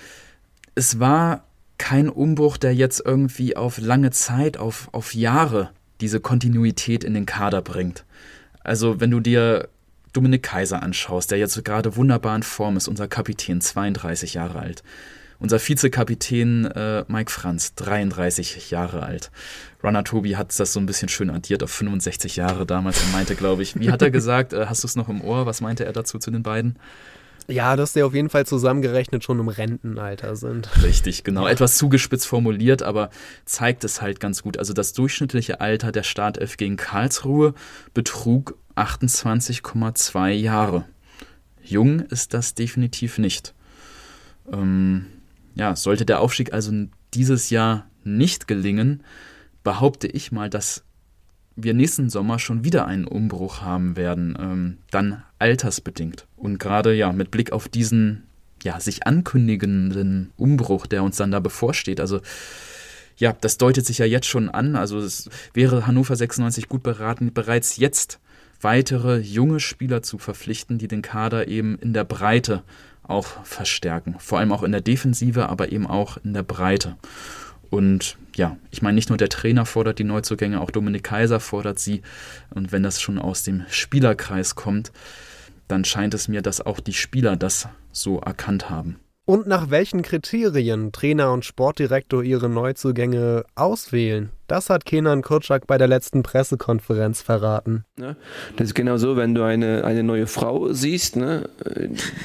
Es war kein Umbruch, der jetzt irgendwie auf lange Zeit, auf, auf Jahre diese Kontinuität in den Kader bringt. Also, wenn du dir Dominik Kaiser anschaust, der jetzt gerade wunderbar in Form ist, unser Kapitän, 32 Jahre alt. Unser Vizekapitän äh, Mike Franz, 33 Jahre alt. Runner Tobi hat das so ein bisschen schön addiert auf 65 Jahre damals und meinte, glaube ich, wie hat er <laughs> gesagt? Äh, hast du es noch im Ohr? Was meinte er dazu zu den beiden? Ja, dass die auf jeden Fall zusammengerechnet schon im Rentenalter sind. Richtig, genau. Etwas zugespitzt formuliert, aber zeigt es halt ganz gut. Also das durchschnittliche Alter der Startelf gegen Karlsruhe betrug 28,2 Jahre. Jung ist das definitiv nicht. Ähm, ja, sollte der Aufstieg also dieses Jahr nicht gelingen, behaupte ich mal, dass wir nächsten Sommer schon wieder einen Umbruch haben werden, ähm, dann altersbedingt. Und gerade ja mit Blick auf diesen ja sich ankündigenden Umbruch, der uns dann da bevorsteht, also ja, das deutet sich ja jetzt schon an. Also es wäre Hannover 96 gut beraten, bereits jetzt weitere junge Spieler zu verpflichten, die den Kader eben in der Breite auch verstärken. Vor allem auch in der Defensive, aber eben auch in der Breite. Und ja, ich meine, nicht nur der Trainer fordert die Neuzugänge, auch Dominik Kaiser fordert sie. Und wenn das schon aus dem Spielerkreis kommt, dann scheint es mir, dass auch die Spieler das so erkannt haben. Und nach welchen Kriterien Trainer und Sportdirektor ihre Neuzugänge auswählen, das hat Kenan Kurczak bei der letzten Pressekonferenz verraten. Ne? Das ist genau so, wenn du eine, eine neue Frau siehst. Ne?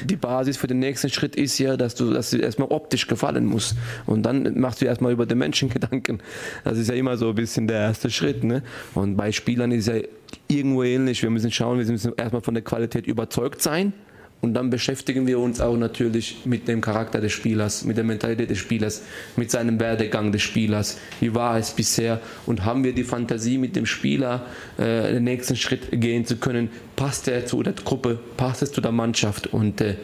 Die Basis für den nächsten Schritt ist ja, dass du, dass du erstmal optisch gefallen musst. Und dann machst du erstmal über den Menschen <laughs> Gedanken. Das ist ja immer so ein bisschen der erste Schritt. Ne? Und bei Spielern ist ja irgendwo ähnlich. Wir müssen schauen, wir müssen erstmal von der Qualität überzeugt sein. Und dann beschäftigen wir uns auch natürlich mit dem Charakter des Spielers, mit der Mentalität des Spielers, mit seinem Werdegang des Spielers. Wie war es bisher? Und haben wir die Fantasie, mit dem Spieler äh, den nächsten Schritt gehen zu können? Passt er zu der Gruppe? Passt es zu der Mannschaft? Und äh,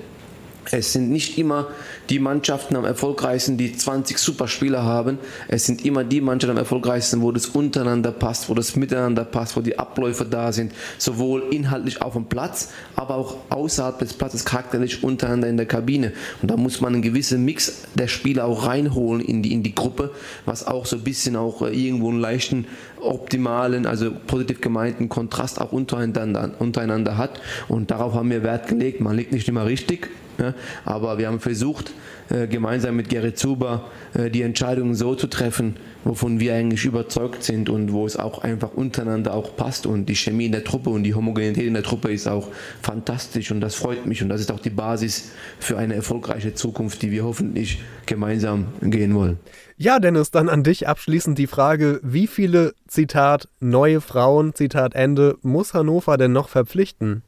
es sind nicht immer die Mannschaften am erfolgreichsten, die 20 Superspieler haben. Es sind immer die Mannschaften am erfolgreichsten, wo das untereinander passt, wo das miteinander passt, wo die Abläufe da sind, sowohl inhaltlich auf dem Platz, aber auch außerhalb des Platzes charakterlich untereinander in der Kabine. Und da muss man einen gewissen Mix der Spieler auch reinholen in die, in die Gruppe, was auch so ein bisschen auch äh, irgendwo einen leichten optimalen, also positiv gemeinten Kontrast auch untereinander, untereinander hat. Und darauf haben wir Wert gelegt. Man liegt nicht immer richtig, ja, aber wir haben versucht, äh, gemeinsam mit Gerrit Zuber äh, die Entscheidungen so zu treffen, wovon wir eigentlich überzeugt sind und wo es auch einfach untereinander auch passt. Und die Chemie in der Truppe und die Homogenität in der Truppe ist auch fantastisch und das freut mich. Und das ist auch die Basis für eine erfolgreiche Zukunft, die wir hoffentlich gemeinsam gehen wollen. Ja, Dennis, dann an dich abschließend die Frage, wie viele, Zitat, neue Frauen, Zitat Ende, muss Hannover denn noch verpflichten?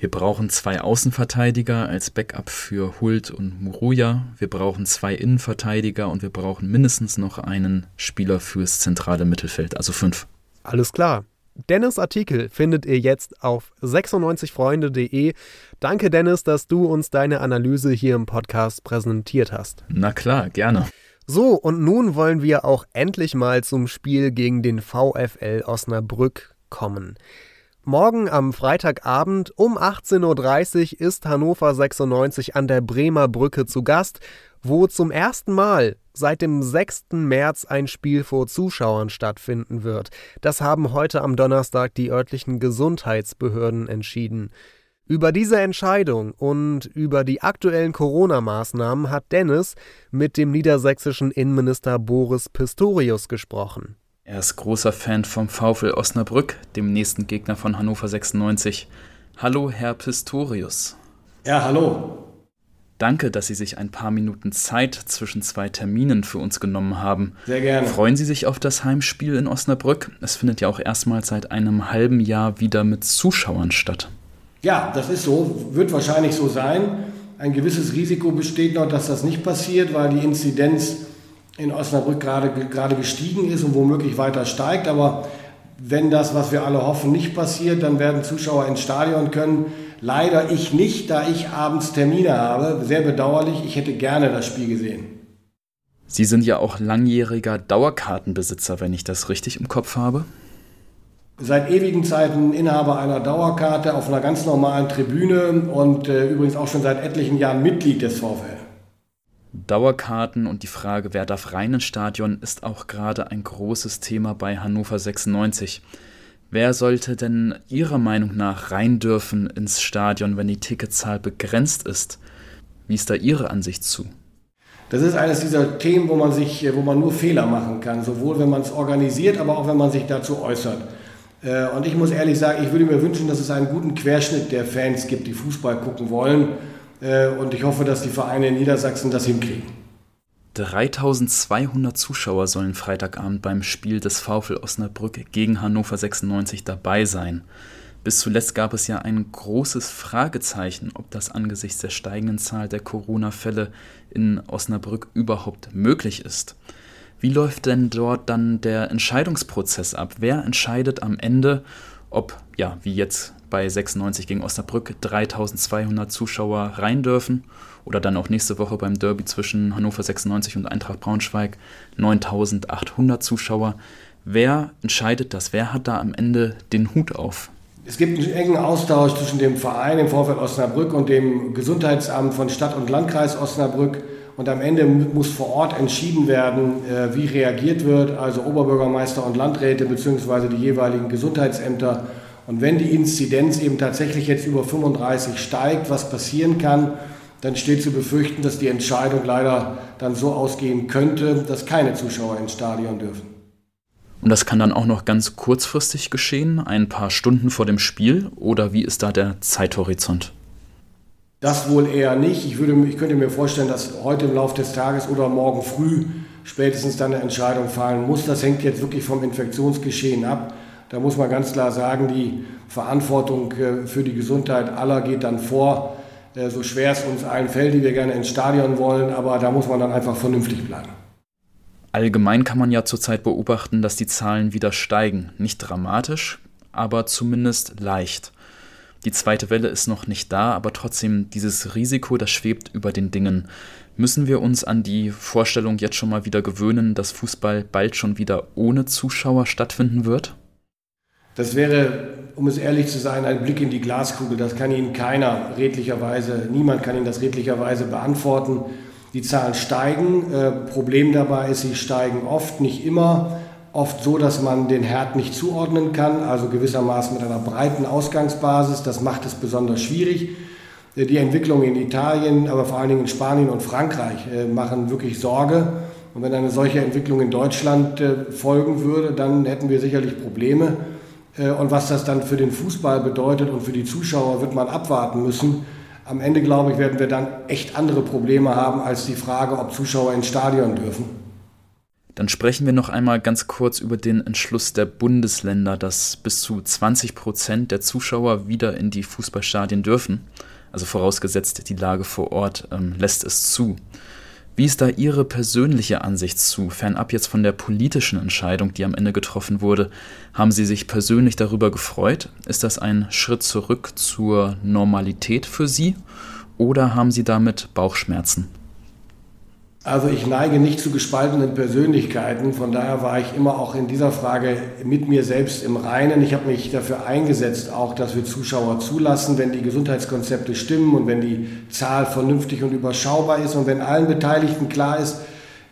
Wir brauchen zwei Außenverteidiger als Backup für Hult und Muruya. Wir brauchen zwei Innenverteidiger und wir brauchen mindestens noch einen Spieler fürs zentrale Mittelfeld, also fünf. Alles klar. Dennis Artikel findet ihr jetzt auf 96freunde.de. Danke, Dennis, dass du uns deine Analyse hier im Podcast präsentiert hast. Na klar, gerne. So, und nun wollen wir auch endlich mal zum Spiel gegen den VfL Osnabrück kommen. Morgen am Freitagabend um 18.30 Uhr ist Hannover 96 an der Bremer Brücke zu Gast, wo zum ersten Mal seit dem 6. März ein Spiel vor Zuschauern stattfinden wird. Das haben heute am Donnerstag die örtlichen Gesundheitsbehörden entschieden. Über diese Entscheidung und über die aktuellen Corona-Maßnahmen hat Dennis mit dem niedersächsischen Innenminister Boris Pistorius gesprochen. Er ist großer Fan vom VfL Osnabrück, dem nächsten Gegner von Hannover 96. Hallo, Herr Pistorius. Ja, hallo. Danke, dass Sie sich ein paar Minuten Zeit zwischen zwei Terminen für uns genommen haben. Sehr gerne. Freuen Sie sich auf das Heimspiel in Osnabrück? Es findet ja auch erstmals seit einem halben Jahr wieder mit Zuschauern statt. Ja, das ist so, wird wahrscheinlich so sein. Ein gewisses Risiko besteht noch, dass das nicht passiert, weil die Inzidenz in Osnabrück gerade, gerade gestiegen ist und womöglich weiter steigt. Aber wenn das, was wir alle hoffen, nicht passiert, dann werden Zuschauer ins Stadion können. Leider ich nicht, da ich abends Termine habe. Sehr bedauerlich, ich hätte gerne das Spiel gesehen. Sie sind ja auch langjähriger Dauerkartenbesitzer, wenn ich das richtig im Kopf habe seit ewigen Zeiten Inhaber einer Dauerkarte auf einer ganz normalen Tribüne und äh, übrigens auch schon seit etlichen Jahren Mitglied des VfL. Dauerkarten und die Frage, wer darf rein ins Stadion, ist auch gerade ein großes Thema bei Hannover 96. Wer sollte denn Ihrer Meinung nach rein dürfen ins Stadion, wenn die Ticketzahl begrenzt ist? Wie ist da Ihre Ansicht zu? Das ist eines dieser Themen, wo man sich, wo man nur Fehler machen kann, sowohl wenn man es organisiert, aber auch wenn man sich dazu äußert. Äh, und ich muss ehrlich sagen, ich würde mir wünschen, dass es einen guten Querschnitt der Fans gibt, die Fußball gucken wollen. Äh, und ich hoffe, dass die Vereine in Niedersachsen das hinkriegen. 3200 Zuschauer sollen Freitagabend beim Spiel des VfL Osnabrück gegen Hannover 96 dabei sein. Bis zuletzt gab es ja ein großes Fragezeichen, ob das angesichts der steigenden Zahl der Corona-Fälle in Osnabrück überhaupt möglich ist. Wie läuft denn dort dann der Entscheidungsprozess ab? Wer entscheidet am Ende, ob, ja, wie jetzt bei 96 gegen Osnabrück 3200 Zuschauer rein dürfen oder dann auch nächste Woche beim Derby zwischen Hannover 96 und Eintracht Braunschweig 9800 Zuschauer. Wer entscheidet das? Wer hat da am Ende den Hut auf? Es gibt einen engen Austausch zwischen dem Verein, dem Vorfeld Osnabrück und dem Gesundheitsamt von Stadt und Landkreis Osnabrück. Und am Ende muss vor Ort entschieden werden, äh, wie reagiert wird, also Oberbürgermeister und Landräte bzw. die jeweiligen Gesundheitsämter. Und wenn die Inzidenz eben tatsächlich jetzt über 35 steigt, was passieren kann, dann steht zu befürchten, dass die Entscheidung leider dann so ausgehen könnte, dass keine Zuschauer ins Stadion dürfen. Und das kann dann auch noch ganz kurzfristig geschehen, ein paar Stunden vor dem Spiel, oder wie ist da der Zeithorizont? Das wohl eher nicht. Ich, würde, ich könnte mir vorstellen, dass heute im Laufe des Tages oder morgen früh spätestens dann eine Entscheidung fallen muss. Das hängt jetzt wirklich vom Infektionsgeschehen ab. Da muss man ganz klar sagen, die Verantwortung äh, für die Gesundheit aller geht dann vor. Äh, so schwer es uns allen fällt, die wir gerne ins Stadion wollen, aber da muss man dann einfach vernünftig bleiben. Allgemein kann man ja zurzeit beobachten, dass die Zahlen wieder steigen. Nicht dramatisch, aber zumindest leicht. Die zweite Welle ist noch nicht da, aber trotzdem dieses Risiko, das schwebt über den Dingen. Müssen wir uns an die Vorstellung jetzt schon mal wieder gewöhnen, dass Fußball bald schon wieder ohne Zuschauer stattfinden wird? Das wäre, um es ehrlich zu sein, ein Blick in die Glaskugel. Das kann Ihnen keiner redlicherweise, niemand kann Ihnen das redlicherweise beantworten. Die Zahlen steigen. Äh, Problem dabei ist, sie steigen oft, nicht immer oft so, dass man den Herd nicht zuordnen kann, also gewissermaßen mit einer breiten Ausgangsbasis. Das macht es besonders schwierig. Äh, die Entwicklungen in Italien, aber vor allen Dingen in Spanien und Frankreich äh, machen wirklich Sorge. Und wenn eine solche Entwicklung in Deutschland folgen würde, dann hätten wir sicherlich Probleme. Und was das dann für den Fußball bedeutet und für die Zuschauer, wird man abwarten müssen. Am Ende, glaube ich, werden wir dann echt andere Probleme haben als die Frage, ob Zuschauer ins Stadion dürfen. Dann sprechen wir noch einmal ganz kurz über den Entschluss der Bundesländer, dass bis zu 20 Prozent der Zuschauer wieder in die Fußballstadien dürfen. Also vorausgesetzt, die Lage vor Ort ähm, lässt es zu. Wie ist da Ihre persönliche Ansicht zu? Fernab jetzt von der politischen Entscheidung, die am Ende getroffen wurde, haben Sie sich persönlich darüber gefreut? Ist das ein Schritt zurück zur Normalität für Sie? Oder haben Sie damit Bauchschmerzen? Also ich neige nicht zu gespaltenen Persönlichkeiten, von daher war ich immer auch in dieser Frage mit mir selbst im Reinen. Ich habe mich dafür eingesetzt, auch dass wir Zuschauer zulassen, wenn die Gesundheitskonzepte stimmen und wenn die Zahl vernünftig und überschaubar ist und wenn allen Beteiligten klar ist,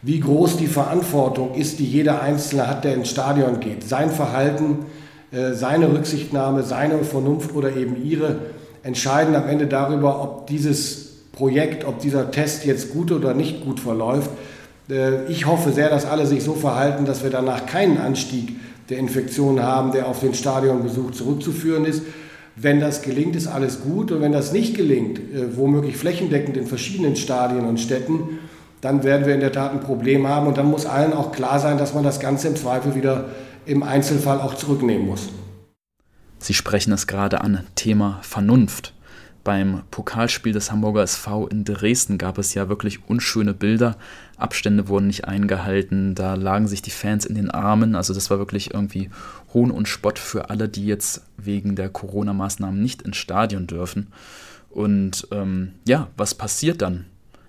wie groß die Verantwortung ist, die jeder Einzelne hat, der ins Stadion geht. Sein Verhalten, äh, seine Rücksichtnahme, seine Vernunft oder eben ihre entscheiden am Ende darüber, ob dieses Projekt, ob dieser Test jetzt gut oder nicht gut verläuft. Äh, ich hoffe sehr, dass alle sich so verhalten, dass wir danach keinen Anstieg der Infektionen haben, der auf den Stadionbesuch zurückzuführen ist. Wenn das gelingt, ist alles gut. Und wenn das nicht gelingt, äh, womöglich flächendeckend in verschiedenen Stadien und Städten, dann werden wir in der Tat ein Problem haben. Und dann muss allen auch klar sein, dass man das Ganze im Zweifel wieder im Einzelfall auch zurücknehmen muss. Sie sprechen es gerade an, Thema Vernunft. Beim Pokalspiel des Hamburger SV in Dresden gab es ja wirklich unschöne Bilder. Abstände wurden nicht eingehalten, da lagen sich die Fans in den Armen. Also das war wirklich irgendwie Hohn und Spott für alle, die jetzt wegen der Corona-Maßnahmen nicht ins Stadion dürfen. Und ähm, ja, was passiert dann?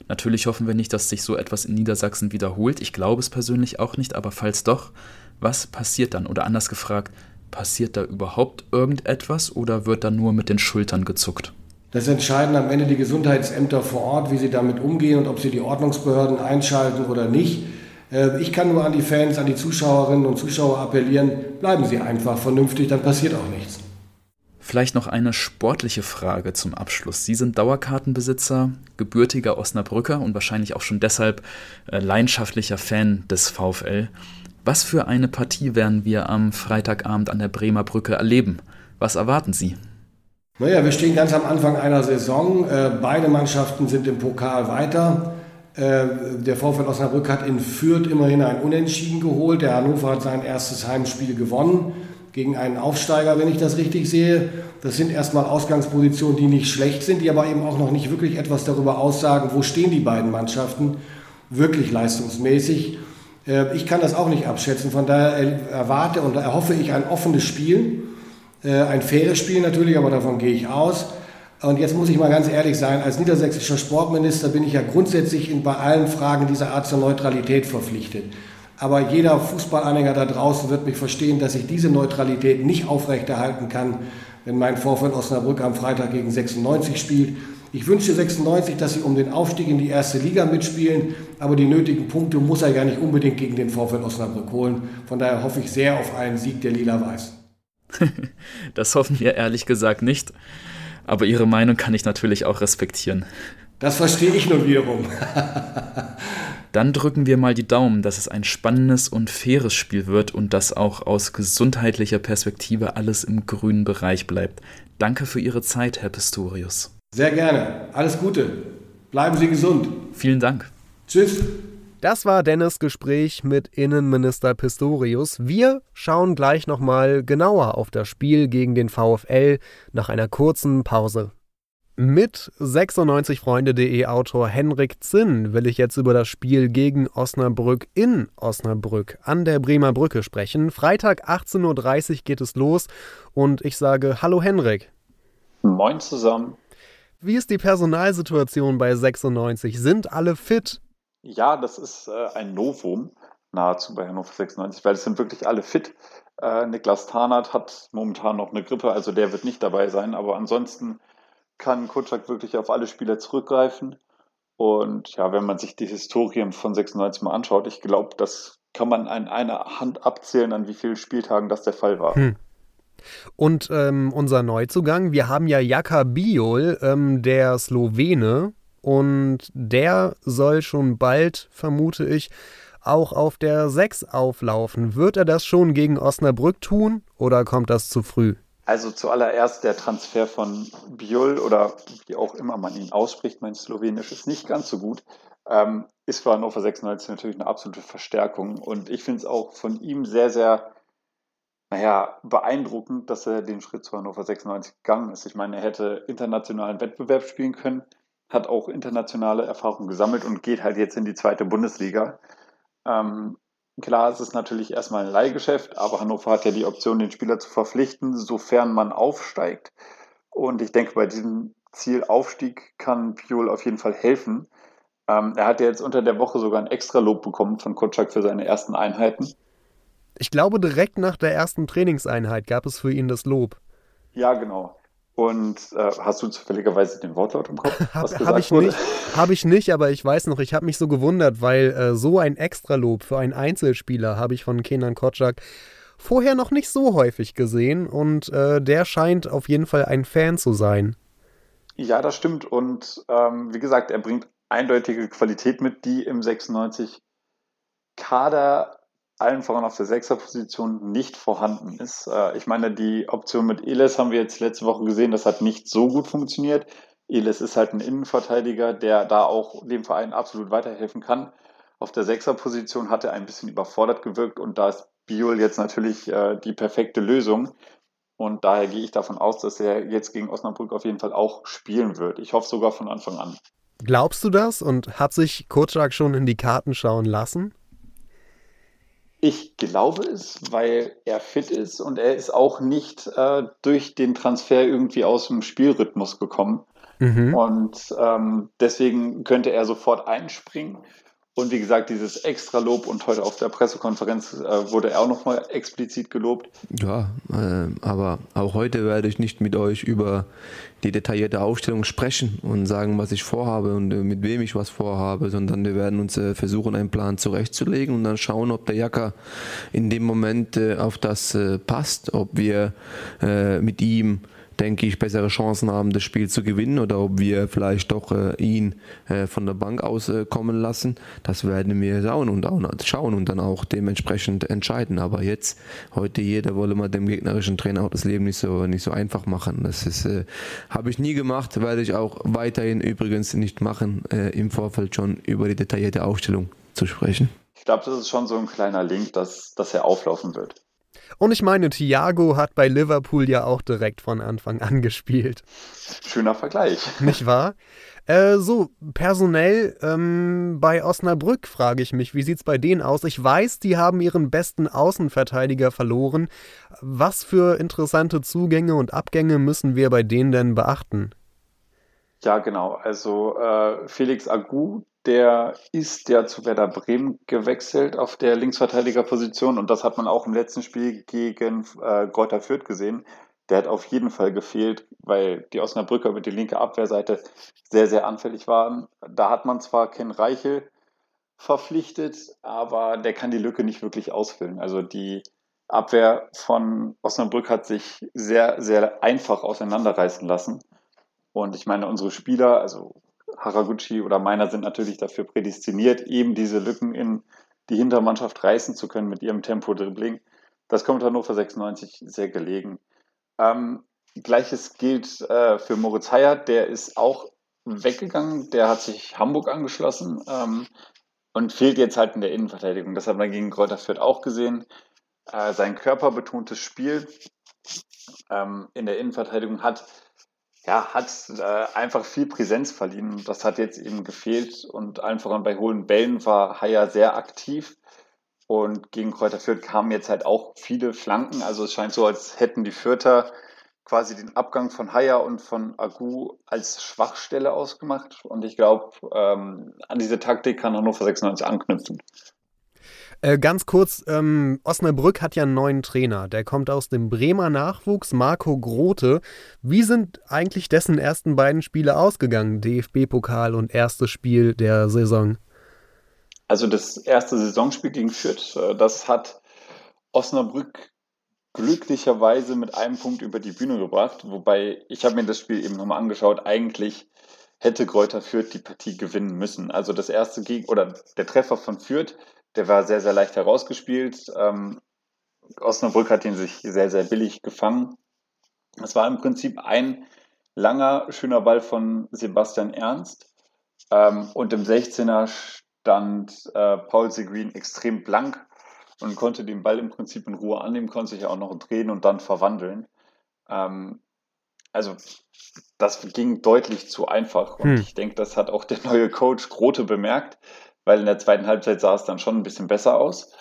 Natürlich hoffen wir nicht, dass sich so etwas in Niedersachsen wiederholt. Ich glaube es persönlich auch nicht, aber falls doch, was passiert dann? Oder anders gefragt, passiert da überhaupt irgendetwas oder wird da nur mit den Schultern gezuckt? Das entscheiden am Ende die Gesundheitsämter vor Ort, wie sie damit umgehen und ob sie die Ordnungsbehörden einschalten oder nicht. Äh, ich kann nur an die Fans, an die Zuschauerinnen und Zuschauer appellieren, bleiben Sie einfach vernünftig, dann passiert auch nichts. Vielleicht noch eine sportliche Frage zum Abschluss. Sie sind Dauerkartenbesitzer, gebürtiger Osnabrücker und wahrscheinlich auch schon deshalb äh, leidenschaftlicher Fan des VfL. Was für eine Partie werden wir am Freitagabend an der Bremer Brücke erleben? Was erwarten Sie? Naja, wir stehen ganz am Anfang einer Saison. Äh, beide Mannschaften sind im Pokal weiter. Äh, der VfL Osnabrück hat in Fürth immerhin ein Unentschieden geholt. Der Hannover hat sein erstes Heimspiel gewonnen gegen einen Aufsteiger, wenn ich das richtig sehe. Das sind erstmal Ausgangspositionen, die nicht schlecht sind, die aber eben auch noch nicht wirklich etwas darüber aussagen, wo stehen die beiden Mannschaften wirklich leistungsmäßig. Äh, ich kann das auch nicht abschätzen. Von daher erwarte und erhoffe ich ein offenes Spiel ein faires Spiel natürlich, aber davon gehe ich aus. Und jetzt muss ich mal ganz ehrlich sein, als niedersächsischer Sportminister bin ich ja grundsätzlich in, bei allen Fragen dieser Art zur Neutralität verpflichtet. Aber jeder Fußballanhänger da draußen wird mich verstehen, dass ich diese Neutralität nicht aufrechterhalten kann, wenn mein Vorfall Osnabrück am Freitag gegen 96 spielt. Ich wünsche 96, dass sie um den Aufstieg in die erste Liga mitspielen, aber die nötigen Punkte muss er ja nicht unbedingt gegen den Vorfall Osnabrück holen. Von daher hoffe ich sehr auf einen Sieg der Lila-Weiß. <laughs> das hoffen wir ehrlich gesagt nicht. Aber Ihre Meinung kann ich natürlich auch respektieren. Das verstehe ich nun wiederum. <laughs> Dann drücken wir mal die Daumen, dass es ein spannendes und faires Spiel wird und dass auch aus gesundheitlicher Perspektive alles im grünen Bereich bleibt. Danke für Ihre Zeit, Herr Pistorius. Sehr gerne. Alles Gute. Bleiben Sie gesund. Vielen Dank. Tschüss. Das war Dennis Gespräch mit Innenminister Pistorius. Wir schauen gleich nochmal genauer auf das Spiel gegen den VfL nach einer kurzen Pause. Mit 96freunde.de Autor Henrik Zinn will ich jetzt über das Spiel gegen Osnabrück in Osnabrück an der Bremer Brücke sprechen. Freitag 18.30 Uhr geht es los und ich sage Hallo Henrik. Moin zusammen. Wie ist die Personalsituation bei 96? Sind alle fit? Ja, das ist äh, ein Novum nahezu bei Hannover 96, weil es sind wirklich alle fit. Äh, Niklas Tarnath hat momentan noch eine Grippe, also der wird nicht dabei sein, aber ansonsten kann Kutschak wirklich auf alle Spieler zurückgreifen. Und ja, wenn man sich die Historien von 96 mal anschaut, ich glaube, das kann man an einer Hand abzählen, an wie vielen Spieltagen das der Fall war. Hm. Und ähm, unser Neuzugang, wir haben ja Jaka Biol, ähm, der Slowene, und der soll schon bald, vermute ich, auch auf der 6 auflaufen. Wird er das schon gegen Osnabrück tun oder kommt das zu früh? Also zuallererst der Transfer von Biol oder wie auch immer man ihn ausspricht, mein Slowenisch ist nicht ganz so gut, ähm, ist für Hannover 96 natürlich eine absolute Verstärkung. Und ich finde es auch von ihm sehr, sehr, naja, beeindruckend, dass er den Schritt zu Hannover 96 gegangen ist. Ich meine, er hätte internationalen Wettbewerb spielen können hat auch internationale Erfahrung gesammelt und geht halt jetzt in die zweite Bundesliga. Ähm, klar, es ist natürlich erstmal ein Leihgeschäft, aber Hannover hat ja die Option, den Spieler zu verpflichten, sofern man aufsteigt. Und ich denke, bei diesem Ziel Aufstieg kann Piol auf jeden Fall helfen. Ähm, er hat ja jetzt unter der Woche sogar ein extra Lob bekommen von Kotschak für seine ersten Einheiten. Ich glaube, direkt nach der ersten Trainingseinheit gab es für ihn das Lob. Ja, genau. Und äh, hast du zufälligerweise den Wortlaut im Kopf? <laughs> Habe hab ich, nicht, <laughs> hab ich nicht, aber ich weiß noch, ich habe mich so gewundert, weil äh, so ein Extralob für einen Einzelspieler habe ich von Kenan Kotschak vorher noch nicht so häufig gesehen und äh, der scheint auf jeden Fall ein Fan zu sein. Ja, das stimmt. Und ähm, wie gesagt, er bringt eindeutige Qualität mit, die im 96 Kader allen voran auf der Sechserposition nicht vorhanden ist. Äh, ich meine, die Option mit Eles haben wir jetzt letzte Woche gesehen, das hat nicht so gut funktioniert. Eles ist halt ein Innenverteidiger, der da auch dem Verein absolut weiterhelfen kann. Auf der Sechserposition hat er ein bisschen überfordert gewirkt und da ist Biol jetzt natürlich äh, die perfekte Lösung. Und daher gehe ich davon aus, dass er jetzt gegen Osnabrück auf jeden Fall auch spielen wird. Ich hoffe sogar von Anfang an. Glaubst du das und hat sich Kotschak schon in die Karten schauen lassen? Ich glaube es, weil er fit ist und er ist auch nicht äh, durch den Transfer irgendwie aus dem Spielrhythmus gekommen. Mhm. Und ähm, deswegen könnte er sofort einspringen. Und wie gesagt, dieses extra Lob und heute auf der Pressekonferenz äh, wurde er auch nochmal explizit gelobt. Ja, äh, aber auch heute werde ich nicht mit euch über die detaillierte Aufstellung sprechen und sagen, was ich vorhabe und äh, mit wem ich was vorhabe, sondern wir werden uns äh, versuchen, einen Plan zurechtzulegen und dann schauen, ob der Jacker in dem Moment äh, auf das äh, passt, ob wir mit ihm denke ich, bessere Chancen haben, das Spiel zu gewinnen oder ob wir vielleicht doch äh, ihn äh, von der Bank aus äh, kommen lassen. Das werden wir schauen und, auch, schauen und dann auch dementsprechend entscheiden. Aber jetzt, heute jeder wolle mal dem gegnerischen Trainer auch das Leben nicht so, nicht so einfach machen. Das ist, äh, habe ich nie gemacht, werde ich auch weiterhin übrigens nicht machen, äh, im Vorfeld schon über die detaillierte Aufstellung zu sprechen. Ich glaube, das ist schon so ein kleiner Link, dass, dass er auflaufen wird. Und ich meine, Thiago hat bei Liverpool ja auch direkt von Anfang an gespielt. Schöner Vergleich. <laughs> Nicht wahr? Äh, so, personell ähm, bei Osnabrück frage ich mich, wie sieht es bei denen aus? Ich weiß, die haben ihren besten Außenverteidiger verloren. Was für interessante Zugänge und Abgänge müssen wir bei denen denn beachten? Ja, genau. Also äh, Felix Agu, der ist ja zu Werder Bremen gewechselt auf der Linksverteidigerposition und das hat man auch im letzten Spiel gegen äh, Greuther Fürth gesehen. Der hat auf jeden Fall gefehlt, weil die Osnabrücker über die linke Abwehrseite sehr, sehr anfällig waren. Da hat man zwar Ken Reichel verpflichtet, aber der kann die Lücke nicht wirklich ausfüllen. Also die Abwehr von Osnabrück hat sich sehr, sehr einfach auseinanderreißen lassen. Und ich meine, unsere Spieler, also Haraguchi oder meiner sind natürlich dafür prädestiniert, eben diese Lücken in die Hintermannschaft reißen zu können mit ihrem Tempo-Dribbling. Das kommt Hannover 96 sehr gelegen. Ähm, Gleiches gilt äh, für Moritz Heyer, der ist auch weggegangen, der hat sich Hamburg angeschlossen ähm, und fehlt jetzt halt in der Innenverteidigung. Das haben wir gegen Kräuter Fürth auch gesehen. Äh, sein körperbetontes Spiel ähm, in der Innenverteidigung hat ja, hat äh, einfach viel Präsenz verliehen. Das hat jetzt eben gefehlt und voran bei hohen Bällen war Haier sehr aktiv. Und gegen Kräuter Fürth kamen jetzt halt auch viele Flanken. Also es scheint so, als hätten die Fürther quasi den Abgang von Haier und von Agu als Schwachstelle ausgemacht. Und ich glaube, ähm, an diese Taktik kann Hannover 96 anknüpfen. Äh, ganz kurz, ähm, Osnabrück hat ja einen neuen Trainer. Der kommt aus dem Bremer Nachwuchs, Marco Grote. Wie sind eigentlich dessen ersten beiden Spiele ausgegangen? DFB-Pokal und erstes Spiel der Saison. Also das erste Saisonspiel gegen Fürth, äh, das hat Osnabrück glücklicherweise mit einem Punkt über die Bühne gebracht. Wobei, ich habe mir das Spiel eben nochmal angeschaut, eigentlich hätte Kräuter Fürth die Partie gewinnen müssen. Also das erste Geg oder der Treffer von Fürth der war sehr, sehr leicht herausgespielt. Ähm, Osnabrück hat ihn sich sehr, sehr billig gefangen. Es war im Prinzip ein langer, schöner Ball von Sebastian Ernst. Ähm, und im 16er stand äh, Paul Seguin extrem blank und konnte den Ball im Prinzip in Ruhe annehmen, konnte sich auch noch drehen und dann verwandeln. Ähm, also das ging deutlich zu einfach. Und hm. ich denke, das hat auch der neue Coach Grote bemerkt weil in der zweiten Halbzeit sah es dann schon ein bisschen besser aus.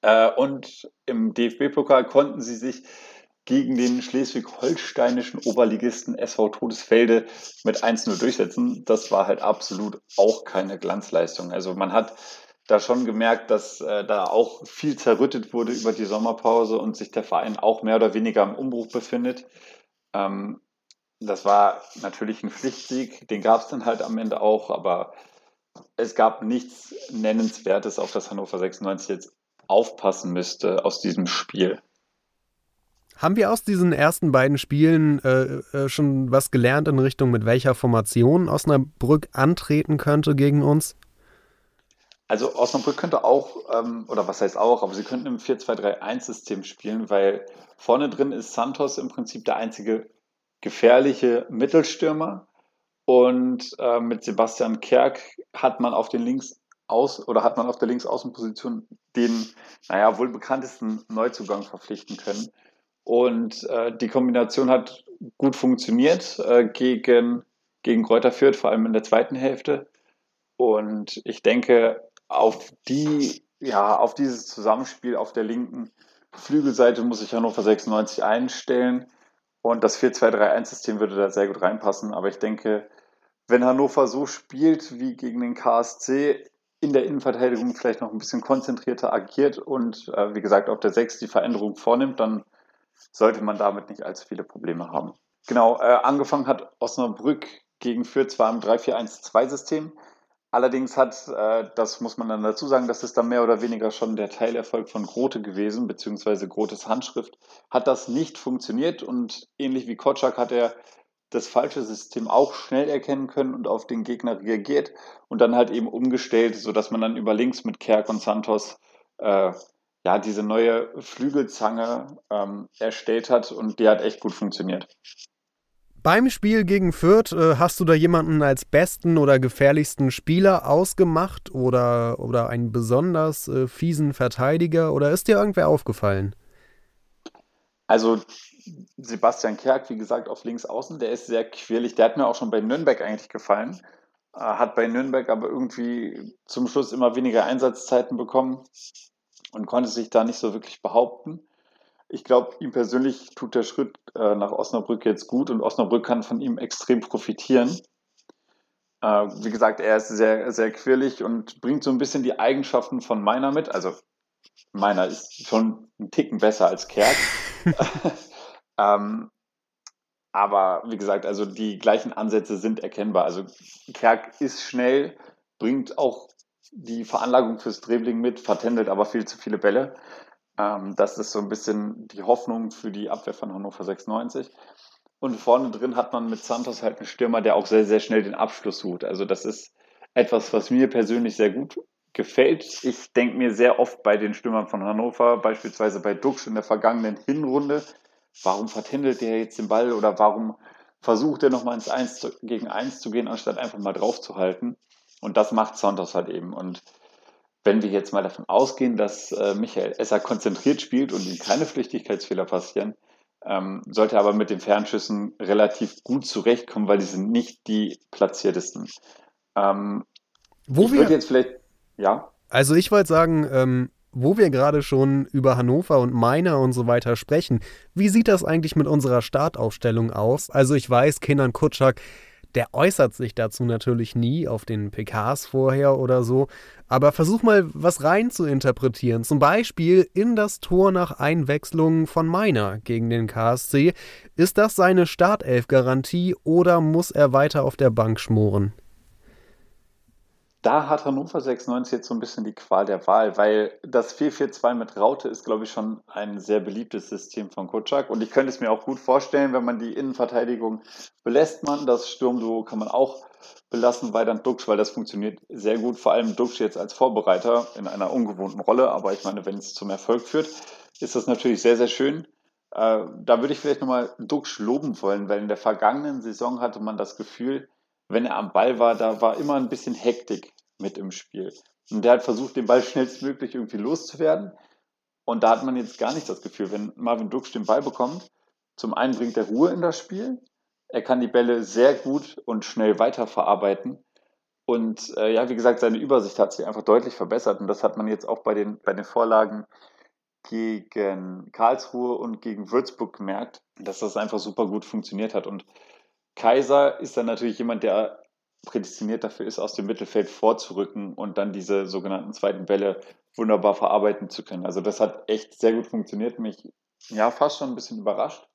Äh, und im DFB-Pokal konnten sie sich gegen den schleswig-holsteinischen Oberligisten SV Todesfelde mit 1-0 durchsetzen. Das war halt absolut auch keine Glanzleistung. Also man hat da schon gemerkt, dass äh, da auch viel zerrüttet wurde über die Sommerpause und sich der Verein auch mehr oder weniger im Umbruch befindet. Ähm, das war natürlich ein Pflichtsieg, den gab es dann halt am Ende auch, aber es gab nichts Nennenswertes, auf das Hannover 96 jetzt aufpassen müsste aus diesem Spiel. Haben wir aus diesen ersten beiden Spielen äh, äh, schon was gelernt in Richtung, mit welcher Formation Osnabrück antreten könnte gegen uns? Also Osnabrück könnte auch, ähm, oder was heißt auch, aber sie könnten im 4-2-3-1-System spielen, weil vorne drin ist Santos im Prinzip der einzige gefährliche Mittelstürmer. Und äh, mit Sebastian Kerk hat man auf den Links aus oder hat man auf der Linksaußenposition den, naja, wohl bekanntesten Neuzugang verpflichten können. Und äh, die Kombination hat gut funktioniert äh, gegen, gegen Kräuter Fürth, vor allem in der zweiten Hälfte. Und ich denke, auf die, ja, auf dieses Zusammenspiel auf der linken Flügelseite muss sich Hannover 96 einstellen. Und das 4-2-3-1-System würde da sehr gut reinpassen. Aber ich denke, wenn Hannover so spielt wie gegen den KSC, in der Innenverteidigung vielleicht noch ein bisschen konzentrierter agiert und äh, wie gesagt auf der 6 die Veränderung vornimmt, dann sollte man damit nicht allzu viele Probleme haben. Genau, äh, angefangen hat Osnabrück gegen Fürth zwar im 3-4-1-2-System, allerdings hat, äh, das muss man dann dazu sagen, das ist dann mehr oder weniger schon der Teilerfolg von Grote gewesen, beziehungsweise Grotes Handschrift, hat das nicht funktioniert und ähnlich wie Kotschak hat er das falsche System auch schnell erkennen können und auf den Gegner reagiert und dann halt eben umgestellt, sodass man dann über links mit Kerk und Santos äh, ja diese neue Flügelzange ähm, erstellt hat und die hat echt gut funktioniert. Beim Spiel gegen Fürth äh, hast du da jemanden als besten oder gefährlichsten Spieler ausgemacht oder, oder einen besonders äh, fiesen Verteidiger oder ist dir irgendwer aufgefallen? Also Sebastian Kerk, wie gesagt, auf links außen, der ist sehr quirlig. Der hat mir auch schon bei Nürnberg eigentlich gefallen. Äh, hat bei Nürnberg aber irgendwie zum Schluss immer weniger Einsatzzeiten bekommen und konnte sich da nicht so wirklich behaupten. Ich glaube, ihm persönlich tut der Schritt äh, nach Osnabrück jetzt gut und Osnabrück kann von ihm extrem profitieren. Äh, wie gesagt, er ist sehr, sehr quirlig und bringt so ein bisschen die Eigenschaften von meiner mit. Also meiner ist schon ein Ticken besser als Kerk. <laughs> Ähm, aber wie gesagt, also die gleichen Ansätze sind erkennbar. Also Kerk ist schnell, bringt auch die Veranlagung fürs Dribbling mit, vertändelt aber viel zu viele Bälle. Ähm, das ist so ein bisschen die Hoffnung für die Abwehr von Hannover 96. Und vorne drin hat man mit Santos halt einen Stürmer, der auch sehr, sehr schnell den Abschluss sucht. Also das ist etwas, was mir persönlich sehr gut gefällt. Ich denke mir sehr oft bei den Stürmern von Hannover, beispielsweise bei Dux in der vergangenen Hinrunde, warum vertändelt der jetzt den Ball oder warum versucht er nochmal ins 1 gegen 1 zu gehen, anstatt einfach mal drauf zu halten. Und das macht Santos halt eben. Und wenn wir jetzt mal davon ausgehen, dass äh, Michael Esser konzentriert spielt und ihm keine Flüchtigkeitsfehler passieren, ähm, sollte er aber mit den Fernschüssen relativ gut zurechtkommen, weil die sind nicht die platziertesten. Ähm, Wo wir jetzt vielleicht, ja. Also ich wollte sagen, ähm, wo wir gerade schon über Hannover und Meiner und so weiter sprechen, wie sieht das eigentlich mit unserer Startaufstellung aus? Also ich weiß, Kenan Kutschak, der äußert sich dazu natürlich nie auf den PKs vorher oder so, aber versuch mal was rein zu interpretieren. Zum Beispiel in das Tor nach Einwechslung von Meiner gegen den KSC. Ist das seine Startelf-Garantie oder muss er weiter auf der Bank schmoren? Da hat Hannover 96 jetzt so ein bisschen die Qual der Wahl, weil das 4-4-2 mit Raute ist, glaube ich, schon ein sehr beliebtes System von Kutschak. Und ich könnte es mir auch gut vorstellen, wenn man die Innenverteidigung belässt man. Das Sturmduo kann man auch belassen, weil dann Dux, weil das funktioniert sehr gut. Vor allem Dux jetzt als Vorbereiter in einer ungewohnten Rolle. Aber ich meine, wenn es zum Erfolg führt, ist das natürlich sehr, sehr schön. Äh, da würde ich vielleicht nochmal Dux loben wollen, weil in der vergangenen Saison hatte man das Gefühl, wenn er am Ball war, da war immer ein bisschen Hektik mit im Spiel. Und der hat versucht, den Ball <laughs> schnellstmöglich irgendwie loszuwerden. Und da hat man jetzt gar nicht das Gefühl, wenn Marvin Dux den Ball bekommt, zum einen bringt er Ruhe in das Spiel, er kann die Bälle sehr gut und schnell weiterverarbeiten. Und äh, ja, wie gesagt, seine Übersicht hat sich einfach deutlich verbessert. Und das hat man jetzt auch bei den, bei den Vorlagen gegen Karlsruhe und gegen Würzburg gemerkt, dass das einfach super gut funktioniert hat. Und Kaiser ist dann natürlich jemand, der prädestiniert dafür ist, aus dem Mittelfeld vorzurücken und dann diese sogenannten zweiten Bälle wunderbar verarbeiten zu können. Also das hat echt sehr gut funktioniert, mich ja fast schon ein bisschen überrascht.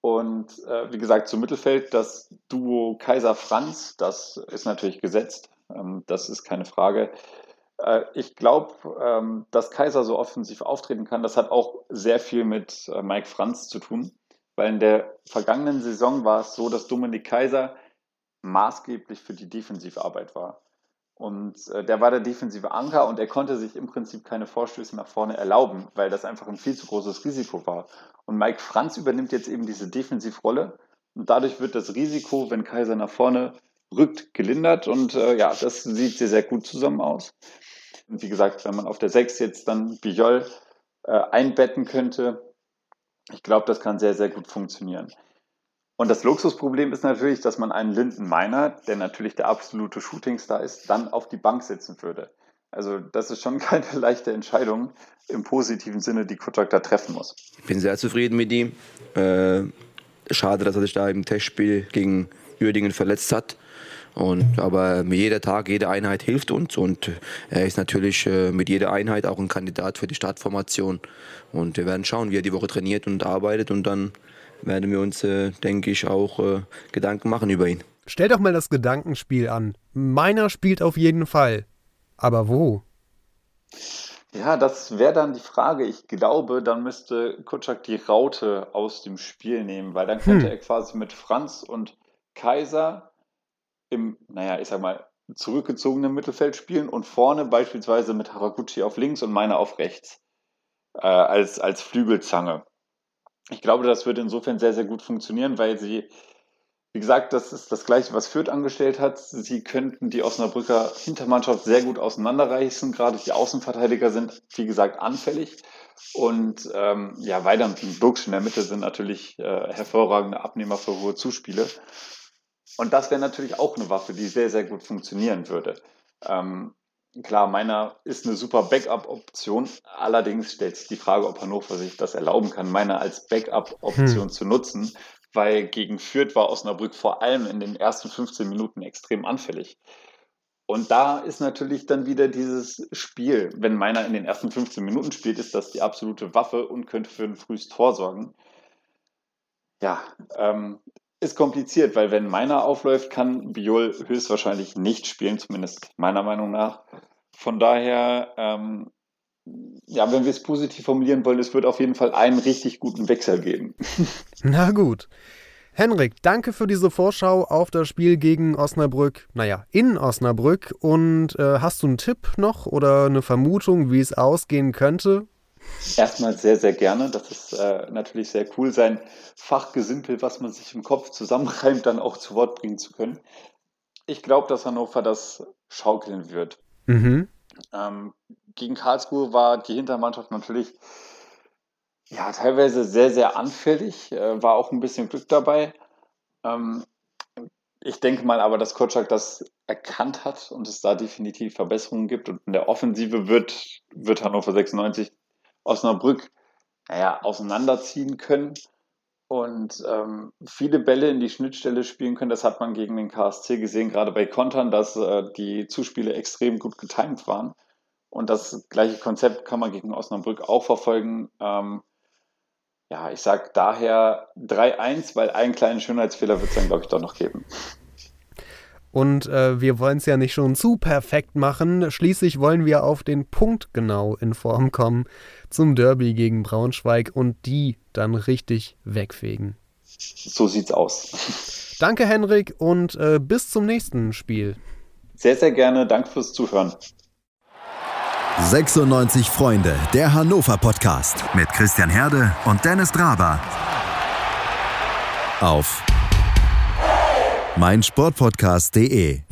Und äh, wie gesagt, zum Mittelfeld, das Duo Kaiser-Franz, das ist natürlich gesetzt. Ähm, das ist keine Frage. Äh, ich glaube, ähm, dass Kaiser so offensiv auftreten kann, das hat auch sehr viel mit äh, Mike Franz zu tun. Weil in der vergangenen Saison war es so, dass Dominik Kaiser maßgeblich für die Defensivarbeit war. Und äh, der war der defensive Anker und er konnte sich im Prinzip keine Vorstöße nach vorne erlauben, weil das einfach ein viel zu großes Risiko war. Und Mike Franz übernimmt jetzt eben diese Defensivrolle und dadurch wird das Risiko, wenn Kaiser nach vorne rückt, gelindert und äh, ja, das sieht sehr, sehr gut zusammen aus. Und wie gesagt, wenn man auf der 6 jetzt dann Bijol äh, einbetten könnte, ich glaube, das kann sehr, sehr gut funktionieren. Und das Luxusproblem ist natürlich, dass man einen Linden Miner, der natürlich der absolute Shootingstar ist, dann auf die Bank setzen würde. Also das ist schon <laughs> keine leichte Entscheidung im positiven Sinne, die Kutschak da treffen muss. Ich bin sehr zufrieden mit ihm. Äh, schade, dass er sich da im Testspiel gegen Uerdingen verletzt hat. Und, aber jeder Tag, jede Einheit hilft uns und er ist natürlich äh, mit jeder Einheit auch ein Kandidat für die Startformation. Und wir werden schauen, wie er die Woche trainiert und arbeitet und dann werden wir uns, äh, denke ich, auch äh, Gedanken machen über ihn. Stell doch mal das Gedankenspiel an. Meiner spielt auf jeden Fall. Aber wo? Ja, das wäre dann die Frage. Ich glaube, dann müsste Kutschak die Raute aus dem Spiel nehmen, weil dann könnte hm. er quasi mit Franz und Kaiser im, naja, ich sag mal, zurückgezogenen Mittelfeld spielen und vorne beispielsweise mit Haraguchi auf links und meiner auf rechts äh, als, als Flügelzange. Ich glaube, das wird insofern sehr, sehr gut funktionieren, weil sie, wie gesagt, das ist das Gleiche, was Fürth angestellt hat. Sie könnten die Osnabrücker Hintermannschaft sehr gut auseinanderreißen. Gerade die Außenverteidiger sind, wie gesagt, anfällig. Und ähm, ja, Weidand und Burgsch in der Mitte sind natürlich äh, hervorragende Abnehmer für hohe Zuspiele. Und das wäre natürlich auch eine Waffe, die sehr, sehr gut funktionieren würde. Ähm, klar, meiner ist eine super Backup-Option. Allerdings stellt sich die Frage, ob Hannover sich das erlauben kann, meiner als Backup-Option hm. zu nutzen, weil gegen Fürth war Osnabrück vor allem in den ersten 15 Minuten extrem anfällig. Und da ist natürlich dann wieder dieses Spiel. Wenn meiner in den ersten 15 Minuten spielt, ist das die absolute Waffe und könnte für ein frühes Tor sorgen. Ja, ähm, ist kompliziert, weil wenn meiner aufläuft, kann Biol höchstwahrscheinlich nicht spielen, zumindest meiner Meinung nach. Von daher, ähm, ja, wenn wir es positiv formulieren wollen, es wird auf jeden Fall einen richtig guten Wechsel geben. <laughs> Na gut. Henrik, danke für diese Vorschau auf das Spiel gegen Osnabrück, naja, in Osnabrück. Und äh, hast du einen Tipp noch oder eine Vermutung, wie es ausgehen könnte? Erstmal sehr, sehr gerne. Das ist äh, natürlich sehr cool, sein Fachgesimpel, was man sich im Kopf zusammenreimt, dann auch zu Wort bringen zu können. Ich glaube, dass Hannover das schaukeln wird. Mhm. Ähm, gegen Karlsruhe war die Hintermannschaft natürlich ja, teilweise sehr, sehr anfällig, äh, war auch ein bisschen Glück dabei. Ähm, ich denke mal aber, dass Kotschak das erkannt hat und es da definitiv Verbesserungen gibt. Und in der Offensive wird, wird Hannover 96 Osnabrück naja, auseinanderziehen können und ähm, viele Bälle in die Schnittstelle spielen können. Das hat man gegen den KSC gesehen, gerade bei Kontern, dass äh, die Zuspiele extrem gut getimt waren. Und das gleiche Konzept kann man gegen Osnabrück auch verfolgen. Ähm, ja, ich sage daher 3-1, weil einen kleinen Schönheitsfehler wird es dann, glaube ich, doch noch geben. Und äh, wir wollen es ja nicht schon zu perfekt machen. Schließlich wollen wir auf den Punkt genau in Form kommen zum Derby gegen Braunschweig und die dann richtig wegfegen. So sieht's aus. Danke, Henrik, und äh, bis zum nächsten Spiel. Sehr, sehr gerne. Danke fürs Zuhören. 96 Freunde, der Hannover Podcast mit Christian Herde und Dennis Draber. Auf meinsportpodcast.de